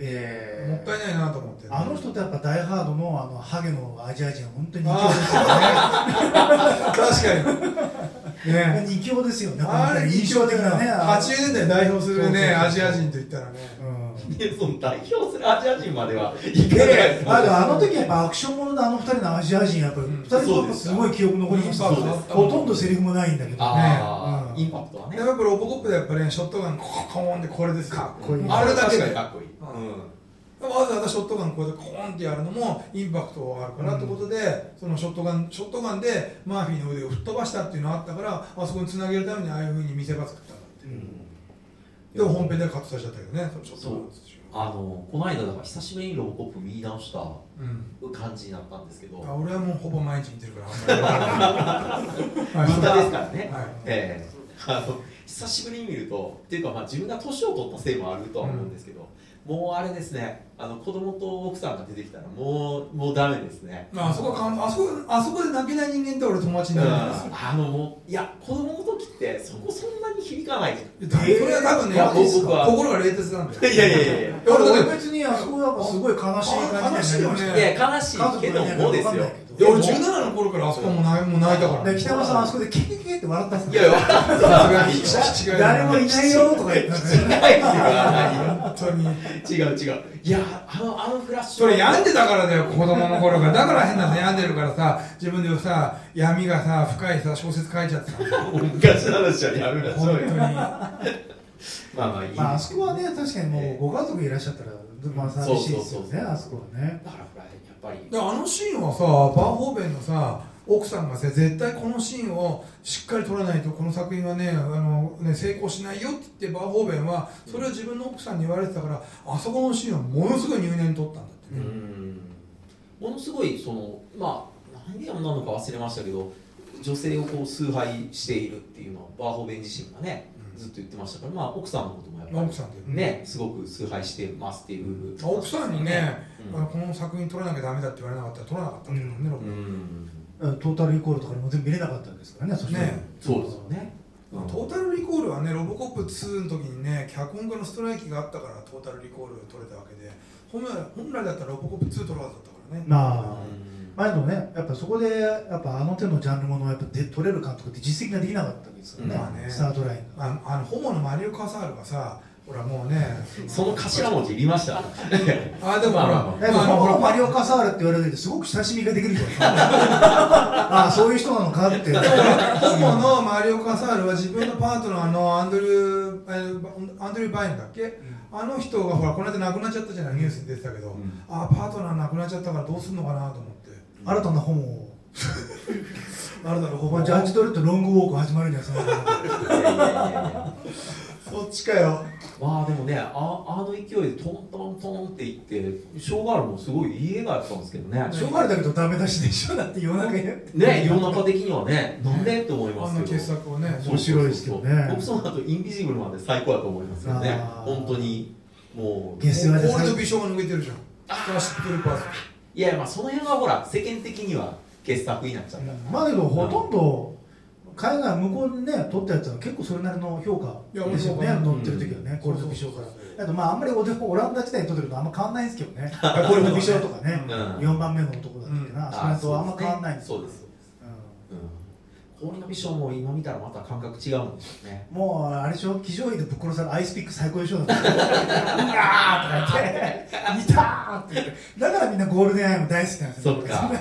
えもったいないなと思ってあの人ってやっぱダイハードのあのハゲのアジア人は本当に二強ですよね。確かに。ね。あれ本当に印象的なね80年代代表するねアジア人といったらねその代表するアジア人まではいかない。であでもあの時やっぱアクションもののあの二人のアジア人やっぱりうん。二人ともす。ごい記憶残りました。そうです。ほとんどセリフもないんだけどね。インパクトはね。やっぱりロボコップでやっぱりねショットガンコーンってこれですよかっこいい。あれだけで確かっこいい、うん。わざわざショットガンこうやってコーンってやるのもインパクトあるからってことで、そのショットガンショットガンでマーフィーの腕を吹っ飛ばしたっていうのがあったからあそこにつなげるためにああいうふうに見せ場作ったんだってうんでも本編ではカットされちゃったけどね。そのショットガンの土あのこの間だから久しぶりにロボコップ見直したうん感じになったんですけど。あ俺はもうほぼ毎日見てるから。あんまり分からない。漫画ですからね、はい。ええ。あの久しぶりに見るとっていうかまあ自分が年を取ったせいもあるとは思うんですけど、もうあれですねあの子供と奥さんが出てきたらもうもうダメですね。まああそこはかんあそこあそこで泣けない人間って俺友達にうんなるんですよ。あのもういや子供の時ってそこそんなに響かないじいやそれは多分ね、いや僕は。心が冷徹なんだよ。ゃんいやいやいや。いや俺別にあそこはすごい悲しい感じになりました悲しいよね。いや悲しいけどもですよいや俺17の頃からあそこも泣いもう泣いたから。で北山さんあそこでケケケって笑ったんですいやいやさすがに違う誰もいないよとか言ってないですよ本当に違う違ういやあのあのフラッシュ。それ病んでたからだよ子供の頃からだから変なの病んでるからさ自分でさ闇がさ深いさ小説書いちゃってた。昔の話はやめましょうよ。本当にまあまあいい、まああそこはね確かにもうご家族いらっしゃったらまあ寂しいですよそうそうそうそう。ねあそこはね。だからやっぱり。であのシーンはさバーホーベンのさ奥さんがさ絶対このシーンをしっかり撮らないとこの作品はねあのね成功しないよって言ってバーホーベンはそれを自分の奥さんに言われてたからあそこのシーンはものすごい入念に撮ったんだってうね、ん。ものすごいそのまあ何でなのか忘れましたけど女性をこう崇拝しているっていうのはバーホーベン自身がねずっと言ってましたからまあ奥さんのこともやっぱり奥さんでねすごく崇拝してますっていう部分奥さんにね、うん。この作品撮らなきゃダメだって言われなかったら撮らなかったんだよね、うんトータルイコールとかでも全部見れなかったんですからねそしてね。そうですよね。トータルリコールはねロボコップ2の時にね脚本家のストライキがあったからトータルリコールが撮れたわけで本来本来だったらロボコップ2撮るはずだったからね。まあうん。まあでもねやっぱそこでやっぱあの手のジャンルものをやっぱで取れる監督って実績ができなかったわけですよね,、まあね。スタートラインが。ああのホモのマリオ・カサールがさほらもうね。その頭文字いりました？あでもほら、まあほらマリオ・カサールって言われるすごく親しみができるじゃないですかああそういう人なのかって。ホモのマリオ・カサールは自分のパートナーのアンドリューえアンドリュー・バインだっけ、あの人がほらこの間亡くなっちゃったじゃないニュースに出てたけど、ん。あパートナー亡くなっちゃったからどうするのかなと思って。新たな本を あれだろホまあジャッジドレッドロングウォーク始まるんじゃないですかい。やいやいやいやそっちかよ。まあでもねああの勢いでトントントンっていってショーガールもすごいいい映画やったんですけどね。しょうがないだけどダメ出しでしょだって夜中にね世の中的にはねなんでって思いますけど。あんな傑作をね。面白いですけどね。僕その後インビジブルまで最高だと思いますよね。本当にもうゲスはね氷の微笑が抜けてるじゃん。スターシッパーズ。いやまあその辺はほら世間的には傑作になっちゃった。まあだけどほとんど海外向こうにね撮ったやつは結構それなりの評価ですよね。乗ってる時はね、コールド美少から。あとまああんまりオランダ時代に撮ってるとあんま変わんないんですけどね。コールド美少とかね、うん。4番目の男だったっけな、それとあんま変わんないんですよ。そうです。うん氷の美少も今見たらまた感覚違うんでしょうね。うんもうあれでしょ？騎乗位でぶっ殺されるアイスピック最高でしょ？だって。うわーとか言って「いたー!」って言って。だからみんなゴールデンアイも大好きなんですよ。そっか。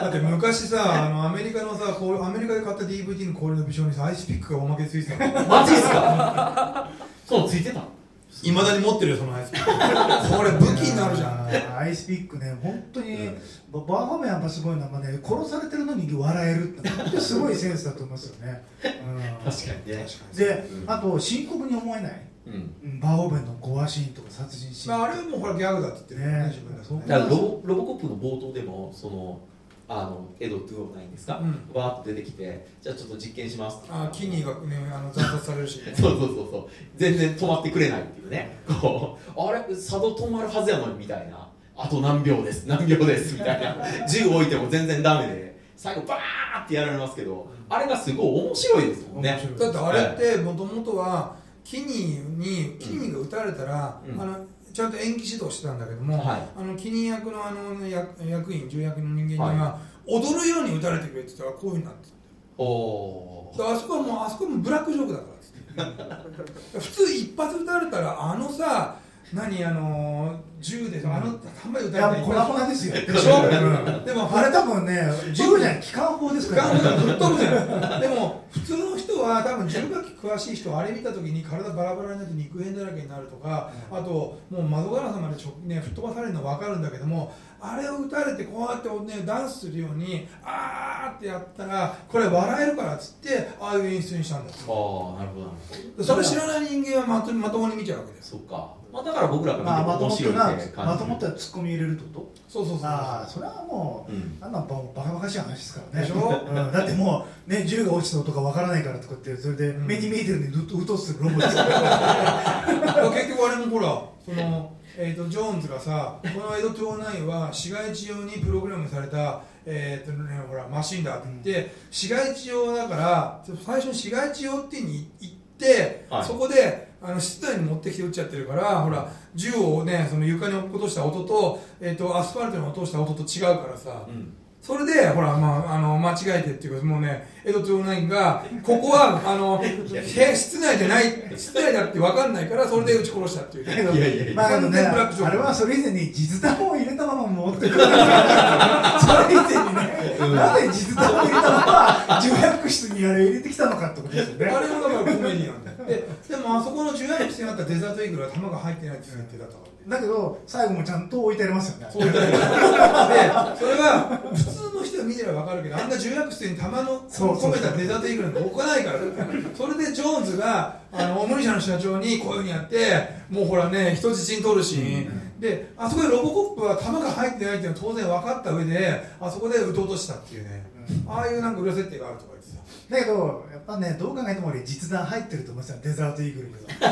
だって昔さあのアメリカのさこうアメリカで買った DVD の氷の微笑にさアイスピックがおまけついてたの。マジっすか？そうついてたいまだに持ってるよそのアイスピック。これ武器になるじゃん。アイスピックね本当に、うん。ババーホメンやっぱすごいのはね殺されてるのに笑えるってすごいセンスだと思いますよね、うん。確かにね。で、うん。あと深刻に思えない、うん。うんバーホーベンのゴアシーンとか殺人シーン、まあ、あれはもうほらギャグだって言ってねね。自分だとね。だからロボロボコップの冒頭でもそのあのエド209ですか、うん。わーっと出てきてじゃあちょっと実験しますあキニーがねあの惨殺されるし。そうそうそうそう。全然止まってくれないっていうね。こうあれ？佐渡止まるはずやのにみたいな。あと何秒です。何秒です。みたいな。銃置いても全然ダメで。最後バーってやられますけどあれがすごい面白いですもんね。だってあれってもともとはキニーにキニーが撃たれたら、うん。あのちゃんと演技指導してたんだけども、はい。あのキニー役のあの役役員重役の人間には、は踊るように撃たれてくれって言ったらこういうふうになってたおあそこはもうあそこもブラックジョークだからっつって。普通一発撃たれたらあのさ何あの銃であの弾で撃いたれ粉々ですよ。でしょ？うん。でもあれ多分ね銃じゃない機関砲ですから、ガンガンぶっ飛ぶじゃんでも普通の人は多分銃楽器詳しい人はあれ見た時に体バラバラになって肉片だらけになるとか、あともう窓ガラスまでちょ、ね、吹っ飛ばされるの分かるんだけどもあれを撃たれてこうやって、ね、ダンスするようにあーってやったらこれ笑えるからっつってああいう演出にしたんだよ。ああなるほどそれ知らない人間はまとまともに見ちゃうわけです。そっか、まあ、だから僕らが見てまあ、まと面白いもって感じまともったツッコミ入れるってこと？そうそうそうああそれはもう、うん。あんなんババカバカしい話ですからね。でしょ？うん、だってもうね銃が落ちた音がわからないからとかってそれでうん。目に見えてるのにうとうとするロボです。か ら結局あれもほらその、えー、とジョーンズがさこの「エド209」は市街地用にプログラムされた、えーとね、ほらマシンだって言って、市街地用だから最初に市街地用っていうに行って、はい。そこであの室内に持ってきて撃っちゃってるからほら銃をねその床に落っことした音と,、えー、とアスファルトに落とした音と違うからさ、うんそれで、ほら、まあ、あの、間違えてっていうか、もうね、エド209が、ここは、あの、室内じゃない、室内だって分かんないから、それで撃ち殺したっていうね。いやいやいや。まああのねあれはそれ以前に実弾を入れたまま持ってくる。それ以前にねうん。なぜ実弾を入れたのか重役室にあれ入れてきたのかってことですよね。あれもだからコメディなん。だよででもあそこの重役室にあったデザートイーグルは弾が入ってないって設定だったからだけど最後もちゃんと置いてありますよね。そでそれが普通の人が見てれば分かるけどあんな重役室に弾の込めたデザートイーグルなんて置かないから。それでジョーンズがあのオムニ社の社長にこういうふうにやってもうほらね人質に取るシーン、であそこでロボコップは弾が入ってないっていうのは当然分かった上であそこで撃とうとしたっていうね、ああいうなんか裏設定があるとかだけどやっぱねどう考えても俺実弾入ってると思うんですよデザートイーグルには。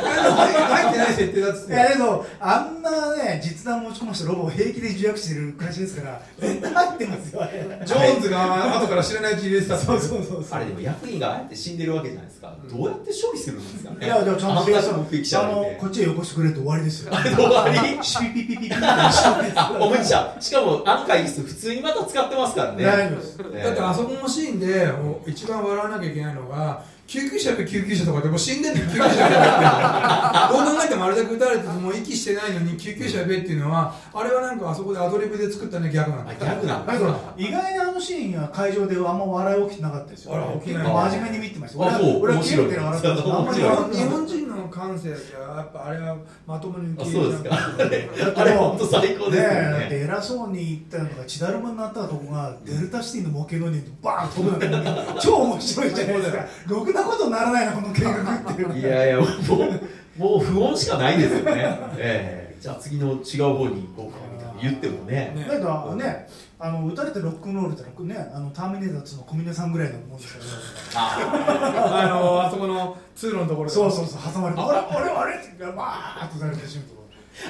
入ってない設定だっつっいやてけどあんなね実弾持ち込ましたロボを平気で重役してる暮らしですから絶対入ってますよあれ。ジョーンズが後から知らないうちに入れてたそうそうそうそう。あれでも役員がああやって死んでるわけじゃないですか、どうやって処理するんですかね。いやでもちゃんとあんな目撃者あのこっちへよこしてくれると終わりですよ。あれで終わり？シピピピピピってあおもちゃしかもあの会議室普通にまた使ってますからねだってあそこのシーンで一番笑わなきゃいけないのが救急車やっぱ救急車とかでもう死んでんのに救急車やべってどう考えてもあれだけ撃たれててもう息してないのに救急車やべっていうのはあれはなんかあそこでアドリブで作ったねギャグなんだあギャグなんだだけど意外にあのシーンは会場であんま笑い起きてなかったですよ。あら起きな。い真面目に見てました。あそう俺は面白い。キレて笑ったんですけどあんまり面白い笑ってなかっ日本人の感性だけはやっぱあれはまともに受あけ入れなそうですか。かったあれ本当最高たですよね。えだってね。偉そうに言ったのが血だるまになったとこがデルタシティの模型のにバーン飛ぶなんて超面白いじゃないですか。ろくなことにならないなこの計画っていういやいやもうもう不穏しかないですよね。ええ。じゃあ次の違う方に行こうかみたいな言ってもね。ね。だけどねあの撃たれてロックンロールってねあのターミネーター2の小峰さんぐらいのもんですからね。あ あのあそこの通路のところで。そうそうそう挟まれて。あれあれあれってバーッとされてしまうと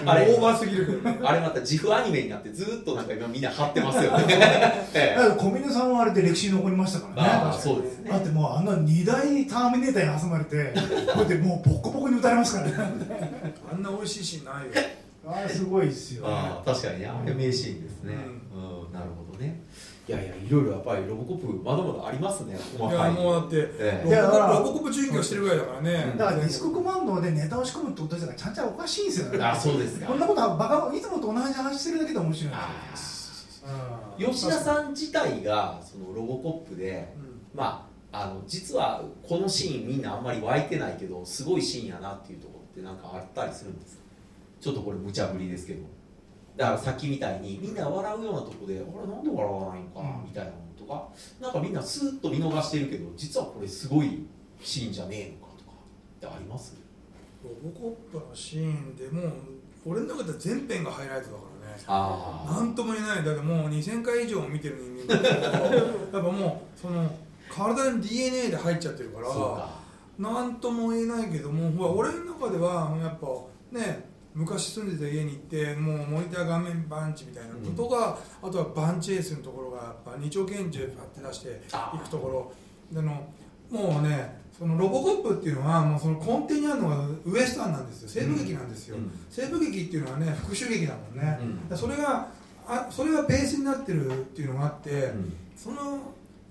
あれオーバーすぎる。けどねあれまた自負アニメになってずっとなんか今みんな貼ってますよね。ええ。だから小峰さんはあれで歴史に残りましたからね。そうですね。だってもうあんな荷台ターミネーターに挟まれてこうやってもうボッコボコに撃たれますからね。あんな美味しいシーンないよ。あれすごいっすよああ確かにね。あれ名シーンですね、うんなるほどねいやいやいろいろやっぱりロボコップまだまだありますね細いやかい。もうだってえロえボコロボコップ準拠してるぐらいだからね。だからディスクコマンドでネタを仕込むってことだからちゃんちゃんおかしいんですよね。あそうですか。こんなことはバカいつもと同じ話してるだけで面白いんあですー。吉田さん自体がそのロボコップでまああの実はこのシーンみんなあんまり湧いてないけどすごいシーンやなっていうところってなんかあったりするんですか？ちょっとこれ無茶ぶりですけどだからさっきみたいにみんな笑うようなとこであれなんで笑わないのかみたいなのとかなんかみんなスーッと見逃してるけど実はこれすごいシーンじゃねえのかとかってあります？ロボコップのシーンでもう俺の中では全編がハイライトだからね。あなんとも言えない。だってもう2000回以上見てる人間だけど やっぱもうその体に DNA で入っちゃってるからか。なんとも言えないけども俺の中ではやっぱね昔住んでた家に行ってもうモニター画面バンチみたいなことが、あとはバンチエースのところがやっぱ二丁拳銃パッて出していくところ。あのもうねそのロボコップっていうのはもうその根底にあるのがウエスタンなんですよ。西部劇なんですよ、うん。西部劇っていうのはね復讐劇だもんね、うん。それがあそれがベースになってるっていうのがあって、うん。その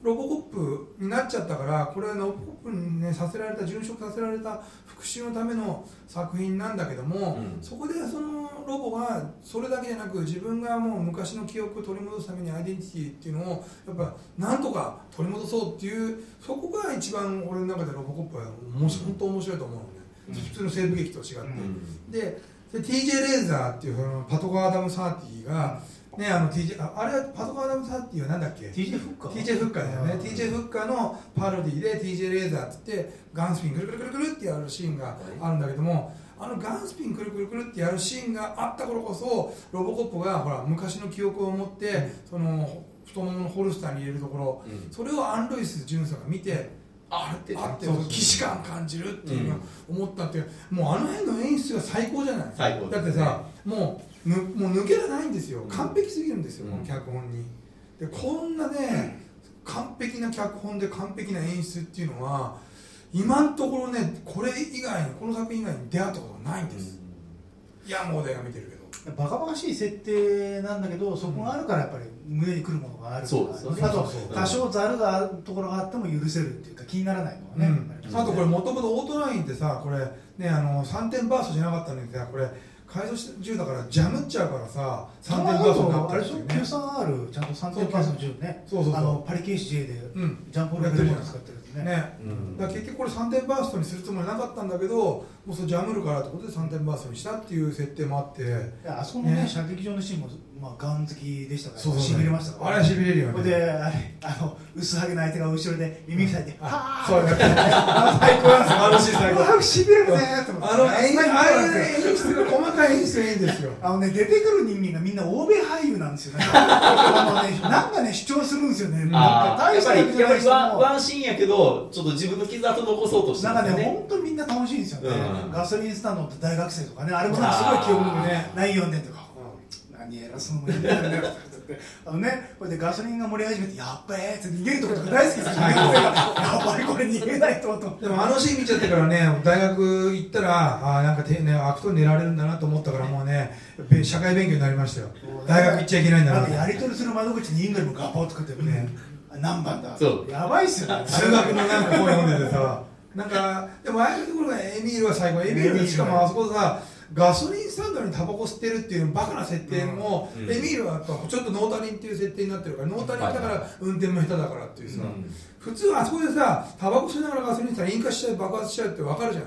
ロボコップになっちゃったからこれはロボコップに、ね、させられた殉職させられた復讐のための作品なんだけども、うん。そこでそのロボがそれだけじゃなく自分がもう昔の記憶を取り戻すためにアイデンティティっていうのをやっぱなんとか取り戻そうっていうそこが一番俺の中でロボコップは面白本当面白いと思うのね、うん。普通の西部劇と違って。うん。でで TJ レーザーっていうそのパトカー・アダム・サーティが、ね、あの TJ ああれはパトカー・アダム・サーティはなんだっけ？TJ フッカー？TJ フッカーだよね。うん TJ フッカーのパロディで TJ レーザーって言ってガンスピンくるくるくるくるってやるシーンがあるんだけどもあのガンスピンくるくるくるってやるシーンがあった頃こそロボコップがほら昔の記憶を持ってその太もものホルスターに入れるところうん。それをアン・ロイス巡査が見てあってあって既視感感じるっていうのを思ったっていうもうあの辺の演出が最高じゃない？最高だってさもうぬもう抜けがないんですよ。うん。完璧すぎるんですよ、うん。この脚本に。でこんなね完璧な脚本で完璧な演出っていうのは今のところねこれ以外にこの作品以外に出会ったことがないんです、いやもう映画見てるけど。バカバカしい設定なんだけどそこがあるからやっぱり胸にくるものがあるそうですよね。あと多少ざるがあるところがあっても許せるっていうか気にならないのはね、うん。あとこれもともとオートラインってさこれねあの3点バーストじゃなかったのにさこれ改造した銃だからジャムっちゃうからさ3点3点バーストになってあれでしょるっていうね Q3R ちゃんと3点パースの銃ね。そうそうそう。あのパリケーシ J でうん。ジャンポール・ベル使ってるやつね。ねうん。だから結局これ3点バーストにするつもりなかったんだけどもうそれジャムるからってことで3点バーストにしたっていう設定もあって。あそこのねね。射撃場のシーンも、まあ、ガン好きでしたからそうそうしびれましたからあれはしびれるよねであの薄はげの相手が後ろで耳塞いで、はそうだねあ最高なんですよあのシーン最高うわしびれるねと思ってあのあいう演出が細かい演出がいいんですよあのね、出てくる人間がみんな欧米俳優なんですよね。あのね、なんかね、主張するんですよね。なんかああやっぱり大したやっぱりワン人ワンシーンやけどちょっと自分の傷跡残そうとしてなんかね、本当にみんな楽しいんですよね、うんガソリンスタンドって大学生とかね、あれもなんかすごい記憶にねね、ないよねとか、何偉そうなもん言うんだよあのね、これでガソリンが盛り始めて、やっべえって逃げるとことか大好きですよね、やっぱりこれ逃げないとと。でもあのシーン見ちゃってからね大学行ったらあーなんかて、ね、悪党に狙われるんだなと思ったからもうねべ社会勉強になりましたよ。大学行っちゃいけないんだなやり取りする窓口にイングルもガポッとかってね、何番だ？そう。やばいっすよね。数学のなんか本読んでてさ。なんかでもああいうところがエミールは最後エミールエミールしかもあそこさガソリンスタンドにタバコ吸ってるっていうバカな設定も、うん。エミールはやっぱちょっとノータリンっていう設定になってるからノータリンだから運転も下手だからっていうさ、うん。普通あそこでさタバコ吸いながらガソリンしたら引火しちゃう爆発しちゃうって分かるじゃん。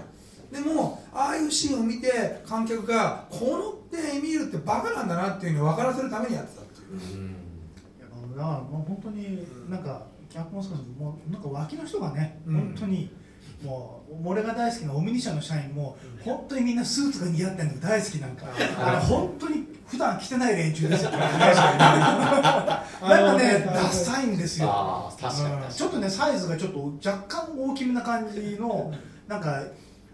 でもああいうシーンを見て観客がこのってエミールってバカなんだなっていうのを分からせるためにやってたっていう。うん。いやだからもう本当になんか脚本少しもうなんか脇の人がね、うん。本当にもう俺が大好きなオムニ社の社員も本当にみんなスーツが似合ってるのが大好きなんか。あれ本当に普段着てない連中ですよ。ねなんかねダサいんですよ。ちょっとねサイズがちょっと若干大きめな感じのなんか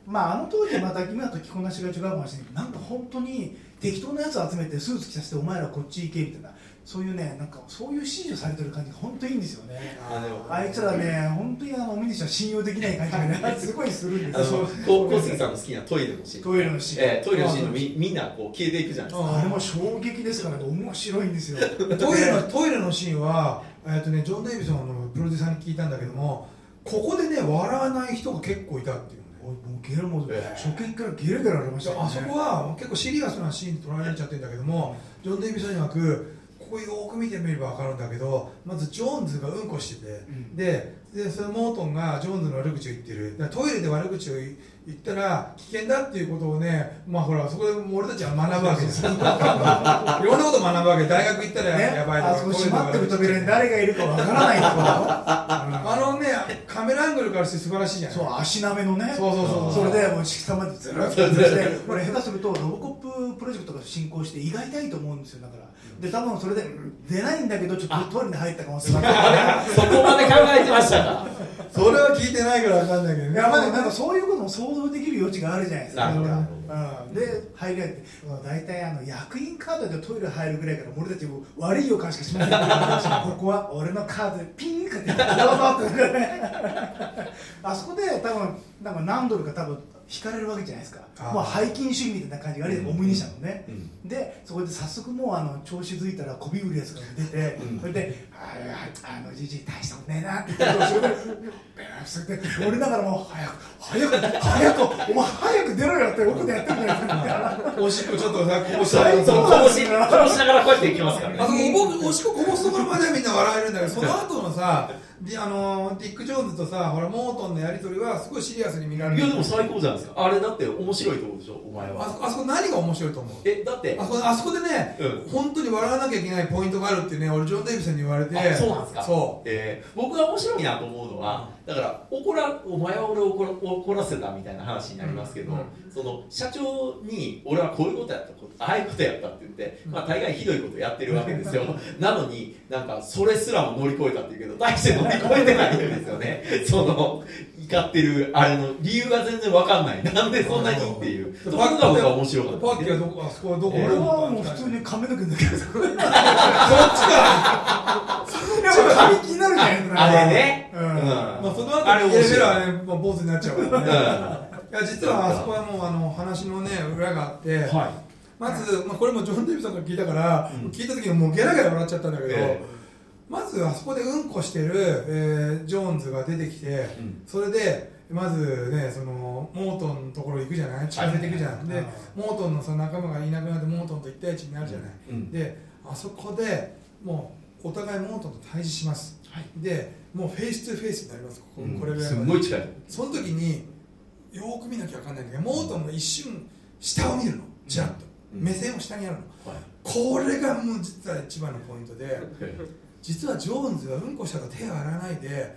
まああの当時はまた今と着こなしが違うかもしれないけどなんか本当に適当なやつ集めてスーツ着させてお前らこっち行けみたいなそういうねなんかそういう指示をされてる感じが本当いいんですよね。あでも。あいつらね本当にあのミニシは信用できない感じがねすごいするんですよ。あのこう小杉さんの好きなトイレのシーン。トイレのシーン、えートイレのシーンのみみんなこう消えていくじゃないですか。うんあれも衝撃ですからね面白いんですよ。トイレのトイレのシーンは、えっとね、ジョン・デイビソンのプロデューサーに聞いたんだけどもここでね笑わない人が結構いたっていうね。おいもうゲラもええ。初見からゲラゲラありましたよね。あそこは結構シリアスなシーンで撮られちゃってるんだけどもジョン・デイビソン曰くここよく見てみれば分かるんだけどまずジョーンズがうんこしてて、ん。ででそのモートンがジョーンズの悪口を言ってる。トイレで悪口を言言ったら危険だっていうことをねまあほらそこで俺たちは学ぶわけです。よ いろんなこと学ぶわけ。大学行ったらね、やばいとかあそこ閉まってる扉に誰がいるかわからないところ。あのねカメラアングルからして素晴らしいじゃない。そう足なめのね。そうそうそうそれでもう敷きまでずらっとして。これ下手するとロボコッププロジェクトが進行して胃が痛いと思うんですよ。だから。で多分それでうん出ないんだけどちょっとトイレに入った可能性がある。そこまで考えてましたか それは聞いてないから分かんないけどねいやまあねなんかそういうことも想像できる余地があるじゃないですか。なんかうん、で入り入って大体あの役員カードでトイレ入るぐらいから俺たちも悪い予感しかしませんここは俺のカードでピンってどうぞってあそこで多分なんか何ドルか多分引かれるわけじゃないですかあーもう背筋主義みたいな感じがあるじゃんオムニシャのね、うんでそこで早速もうあの調子づいたらこび売るやつが出て、うんそれで「あのじじい大したことねえな」って言ってそれでそれで俺ながらもう早く早く早くお前早く出ろよって奥でやってるじゃないですかおしっこちょっとさこぼし最た高こうしながらこうやっていきますからねあそこおしっここぼすところまではみんな笑えるんだけどその後のさであのディック・ジョーンズとさほらモートンのやり取りはすごいシリアスに見られる。いやでも最高じゃないですか。あれだって面白いとこでしょお前あはあそこ何が面白いと思う？えだってあそこあそこでね、う本当に笑わなきゃいけないポイントがあるってね俺ジョン・デイビソンに言われてあそうなんですか。そえー僕が面白いなと思うのはだから怒らお前は俺を怒ら怒らせたみたいな話になりますけど、うん。その社長に俺はこういうことやったこああいうことやったって言って、まあ、大概ひどいことやってるわけですよ。なのになんかそれすらも乗り越えたっていうけど大して乗り越えてないんですよね。その怒ってるあれの理由が全然わかんない。なんでそんなにっていう。ところが僕は面白かった。パッキーはどこあそこはどこ俺俺はもう普通に髪の毛抜けるそっちか髪気になるじゃないですかあれね、うん。まあ、その後あれ面白い。エレベラーね、まあ、坊主になっちゃうからね。うん。いや実はあそこはもうあの話のね裏があって、はい。まず、まあ、これもジョン・デイビソンから聞いたから、うん。聞いた時にもうゲラゲラ笑っちゃったんだけど、えまずあそこでうんこしてる、えージョーンズが出てきて、うん。それで、まずねそのモートンのところ行くじゃない？近づいていくじゃん、はい。でモートンのその仲間がいなくなってモートンと一対一になるじゃない、うん。であそこでもうお互いモートンと対峙します。はい。でもうフェイス2フェイスになります。ここ,、うん。これぐらいすまで。んごい近い。その時によーく見なきゃ分かんないんだけどモートンが一瞬下を見るの。ちらっと、うん。目線を下にやるの。はい。これがもう実は一番のポイントで 実はジョーンズはうんこしたら手を洗わないで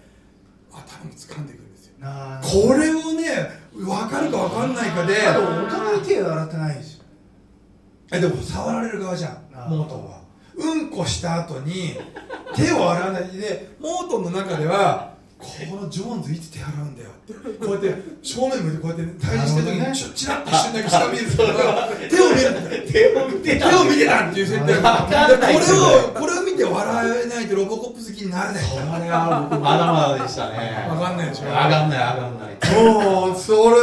頭を掴んでくるんですよ。これをね分かるか分かんないかで。お互い手を洗ってないですよえでも触られる側じゃんモートンは。うんこした後に手を洗わないでモートンの中ではこのジョーンズいつ手洗うんだよってこうやって正面向いてこうやって対峙してる時にちょチラッと一瞬だけ下を見るから手を見るんだよ。手を見て手を見てたってい。う設定これをこれを見て笑えないとロボコップ好きになれないこれは僕まだまだでしたねわかんないでしょわかんない。わかんない。もうそれ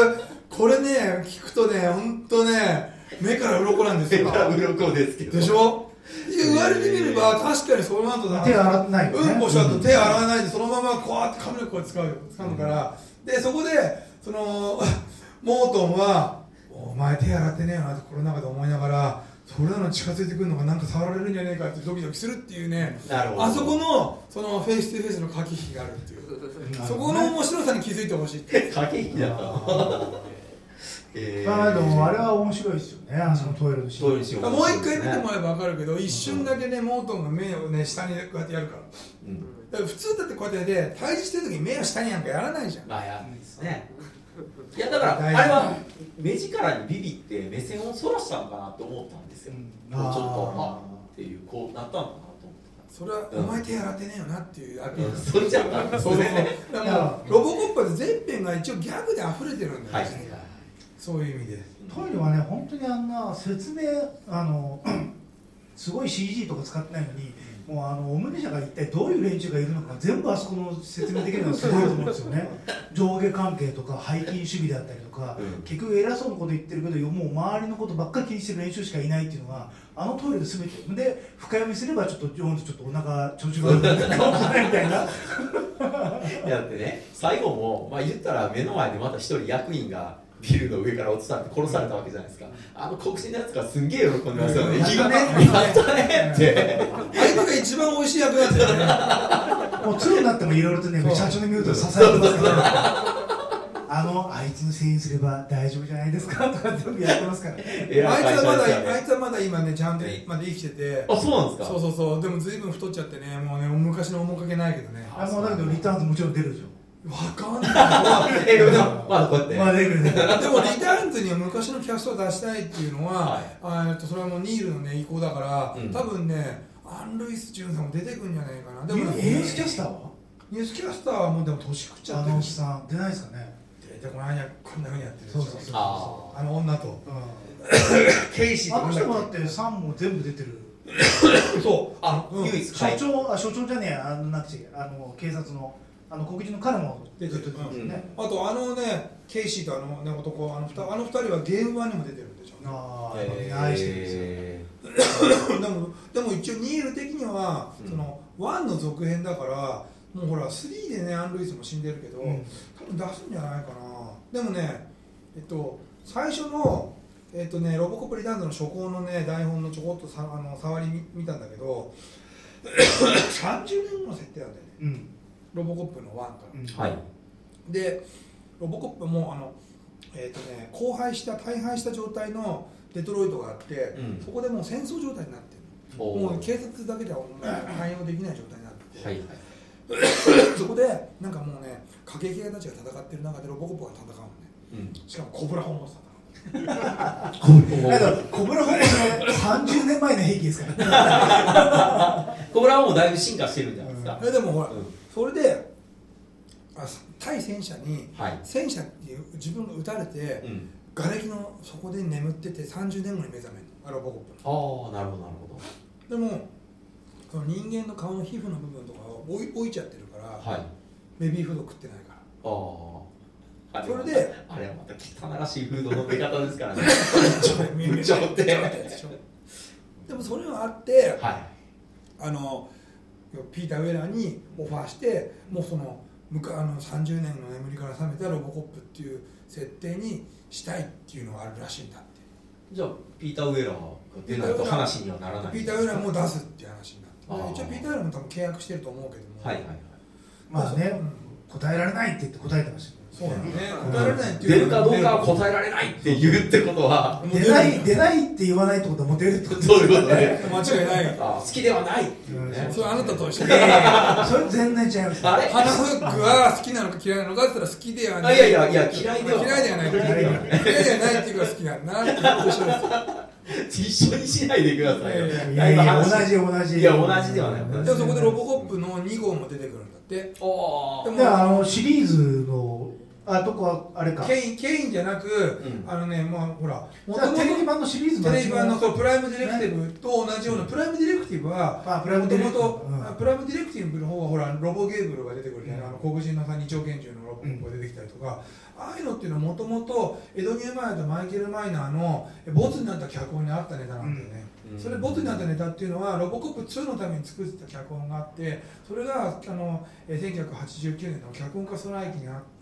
これね聞くとね本当ね目から鱗なんですよ。手から鱗ですけど。でしょ？言われてみれば確かにその後だ。手洗ってないよね。うんこした後手洗わないでそのままこうやって髪の毛こう使うよ使うから、でそこでその モートンは「お前手洗ってねえよな」って心の中で思いながらそれなのに近づいてくるのがなんか触られるんじゃねえかってドキドキするっていうねなるほど。あそこのそのフェイス2フェイスの駆け引きがあるっていう。そこの面白さに気づいてほしいって 駆け引きだったの？えまあでもあれは面白いですよね。あそこのトイレのシーンもう一回見てもらえば分かるけど一瞬だけねモートンが目をね下にこうやってやるからうんだから普通だってこうやってやって対峙してる時に目を下になんかやら。ないじゃんまあやんないですね。いやだからあれは目力にビビって目線をそらしたのかなって思ったんですよ、うん。こうちょっとああっていうこうなったのかなと思っそれはお前手洗ってねえよなっていうアピール。た、それじゃったんですそうね。だからロボコップは全編が一応ギャグで溢れてるんだよ、はい実はそういう意味で。トイレはね本当にあんな説明あの すごい CG とか使ってないのにもうあのオムニ社が一体どういう連中がいるのか全部あそこの説明できるのが すごいと思うんですよね。上下関係とか背筋守備であったりとか、うん。結局偉そうなこと言ってるけどもう周りのことばっかり気にしてる練習しかいないっていうのがあのトイレで全て。で深読みすればちょっとちょっとお腹調子が悪くなるかもしれないみたいな。だってね最後もまあ言ったら目の前でまた一人役員がビルの上から落とされて殺されたわけじゃないですか。あの黒人のやつがすんげえ喜んでますよね。うん。生きがね。ややったね。って相手が一番美味しい役なんだよね。もう2になってもいろいろとね社長のミュート支えてますから。あのあいつのせいにすれば大丈夫じゃないですかとか全部やってますから。あいつはまだ、あいつはまだ今ねちゃんとまで生きてて。あそうなんですか？そうそうそう。でも随分太っちゃってねもうね昔の面影ないけどね。あのだけどリターンズもちろん出るでしょわかんない。えでもまだこうやって、まあ出るねでもリターンズには昔のキャストを出したいっていうのは、あえっとそれはもうニールの、ね、意向だから、うん。多分ねアン・ルイス・ジュンさんも出てくるんじゃないかな。でも、ニュースキャスターは？ニュースキャスターはもうでも年食っちゃあのおっってるし。さん出ないですかね。でこの間こんなふうにやってる。そうそうそうああの女と。うん。ケイシーあの人もだっって3も全部出てる。てそう。あの、うん唯一。所長あ所長じゃねえや。あのなんか違うあの警察のあの黒人の彼も出てる出てますよね、あとあのねケイシーとあの、ね、男あの二人あの二人はゲーム版にも出てるんでしょああ、え愛してるんですよえ でもでも一応ニール的には、うんその1の続編だからもうほら3でねアン・ルイスも死んでるけど、うん。多分出すんじゃないかな。でもねえっと最初のえっとねロボコップリターンズの初行のね台本のちょこっとさあの触り見見たんだけど 30年後の設定なんだよね。うんロボコップの1から、うん。ーはい。でロボコップもあのえっとね荒廃した大敗した状態のデトロイトがあって、うん。そこでもう戦争状態になってる。もう警察だけではもう対応できない状態になってて、はい。は いそこでなんかもうね過激派たちが戦ってる中でロボコップが戦うのね。うん。しかもコブラホモンスターだからコブラホームで30年前の兵器ですからこれはもうだいぶ進化してるんじゃないですか、えでもほら、うんそれであ対戦車にはい。戦車っていう自分が撃たれて、うん。瓦礫の底で眠ってて30年後に目覚めるロボコップの。ああなるほどなるほでもその人間の顔の皮膚の部分とかを置い置いちゃってるから、どはい。ベビーフード食ってないから。ああそれであれはまた汚らしいフードの出方ですからね。部長って。でもそれがあってはい。あのピーター・ウェラーにオファーしてもうそのむかあの30年の眠りから覚めたロボコップっていう設定にしたいっていうのがあるらしいんだって。じゃあピーター・ウェラーが出ないと話にはならないピーター・ウェラーも出すっていう話になって。一応ピーター・ウェラーも多分契約してると思うけども。はいはいはい。まあねうん。答えられないって言って答えてましたそうだねうん答えられないって出るいうかどうかは答えられないって言うってことは。出ない出ないって言わないってことはもう出るってことそういうことね。間違いないあ好きではない。っていうねうん。それあなたとしてそれ全然違います。あれ？花フックは好きなのか嫌いなのかって言ったら好きではない。あいやいやいや嫌いでは。嫌いではない嫌いではないっていうか好きなんだ。なってこと一緒です一緒にしないでくださいよ。いやいやいや同じ同じ。いや同じではない。でもそこでロボコップの2号も出てくるんだって。おー。でもであのシリーズのあとこはあれか。ケインケインじゃなく、ん。あのねもうほら。じゃあテレビ版のシリーズテレビ版のそうプライムディレクティブと同じような、プライムディレクティブ。はもともうん。とプライムディレクティブの方はほらロボケーブルが出てくるじゃない、あの黒人のさ二丁拳銃のロボが出てきたりとか、ああいうのっていうのはもともとエド・ニューマイヤーとマイケル・マイナーのボツになった脚本にあったネタなんだよね、うん。それボツになったネタっていうのはロボコップ2のために作ってた脚本があってそれがあのえー1989年の脚本家ストライキにあって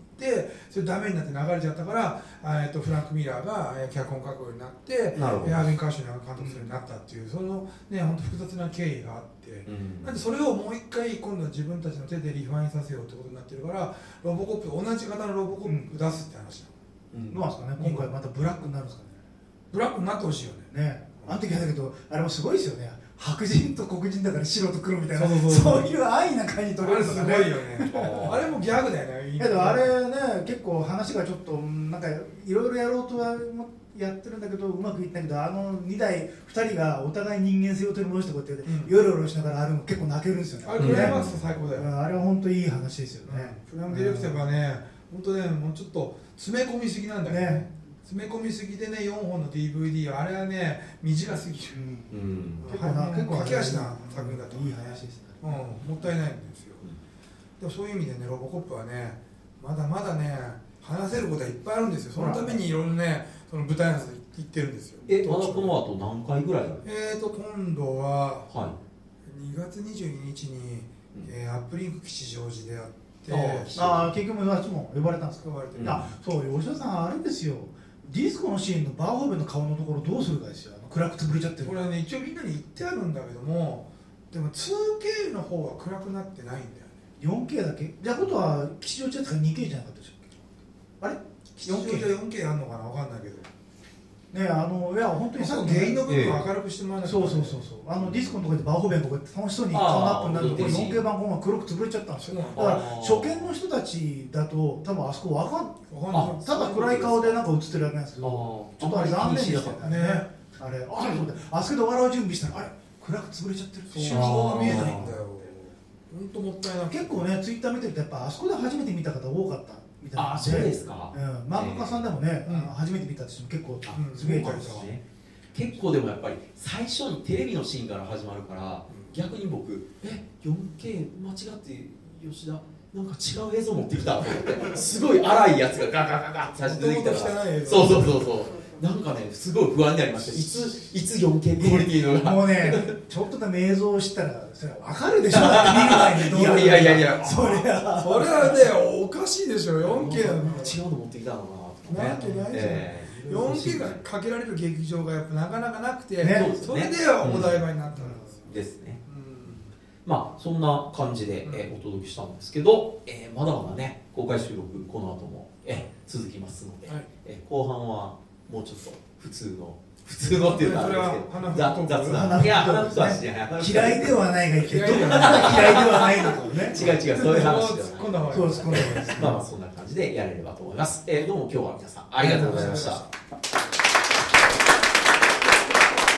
それダメになって流れちゃったから、あえっとフランク・ミラーがえー脚本書くようになってなるほど。えーアービン・カーシュナーが監督するようになったっていうそのね本当複雑な経緯があって。うん。なんでそれをもう一回今度は自分たちの手でリファインさせようってことになってるからロボコップ同じ型のロボコップ出すって話だ、うん。どうなんですかね今回またブラックになるんですかブラックになってほしいよねねね。あの時はだけどあれもすごいですよね白人と黒人だから白と黒みたいなそういう安易な感じ取れるとかね。あれすごいよね。あれもギャグだよね。いやでもあれね結構話がちょっとなんかいろいろやろうとはやってるんだけどうまくいってないけどあの2代2人がお互い人間性を取り戻してこうやってうん。ヨロヨロしながらあるの結構泣けるんですよね。あれクライマックス最高だよ、うん。あれは本当いい話ですよね。フランディレクはね本当ねもうちょっと詰め込みすぎなんだよね。ね詰め込みすぎでね4本の DVD はあれはね短すぎる。うん。うん。結構なはい。結構駆け足な作品だと。思ういい話ですね。うん、もったいないんですよ、でもそういう意味でねロボコップはねまだまだね話せることはいっぱいあるんですよ。そのためにいろいろねその舞台挨拶行ってるんですよ。えまだこの後何回ぐらいえーと今度はは2月22日に、えーアップリンク吉祥寺でやってあーああ結局あっちも呼ばれたんですか？呼ばれてる、うんあそう吉田さんあれですよディスコのシーンのバーホーベンの顔のところどうするかですよ。暗く潰れちゃってる。これはね一応みんなに言ってあるんだけどもでも 2K の方は暗くなってないんだよね。4K だけ？じゃあことは吉祥寺やつが 2K じゃなかったでしょあれ？吉祥寺 4K あんのかな？分かんないけどねあのいや本当にさっき原因の部分ええ。を明るくしてもらわないそうそうそうそう。あのディスコのところでバーホーベンとかやって楽しそうに顔アップになるところあー 4K 版が黒く潰れちゃったんですよだ。だから初見の人たちだと多分あそこわかんわかんない。あただ暗い顔でなんか映ってるわけなんですけあどーちょっとあれ残念でしたよね。ね。あれあそうだ。あそこで笑う準備したらあれ暗く潰れちゃってるそう瞬顔間が見えないんだよ。本当もったいなくて結構ねツイッター見てるとやっぱあそこで初めて見た方多かったみたいな。あそうですか？うん、漫画家さんでもね、うんあの初めて見たって人も結構うんすげえいたりとか結構でもやっぱり最初にテレビのシーンから始まるから逆に僕え 4K 間違って吉田なんか違う映像持ってきた すごい荒いやつがガガガガって最初出てきたから。そうそうそうそう。なんかねすごい不安になりましたいついつ 4K クオリティのが。もうねちょっとでも映像を知ったらそれは分かるでしょ。見る前にいやいやいやいや。そりゃ。それはねおかしいでしょ 4K なの。違うの持ってきたのかなわけないじゃんえ。え 4K がかけられる劇場がやっぱなかなかなくて、ねそれでお台場になったんですよ、ですね。うん。まあそんな感じで、うん。えーお届けしたんですけど、えーまだまだね公開収録この後も、えー続きますので、はい。えー後半はもうちょっと普通の普通のっていうかあれですけど雑花雑吹談いや花花吹吹はしない嫌いではないがいいけど嫌いではないのかもね。違う違うそういう話ではない込んだ方がいいそうですこのまあまあそんな感じでやれればと思います、えーどうも今日は皆さんありがとうございました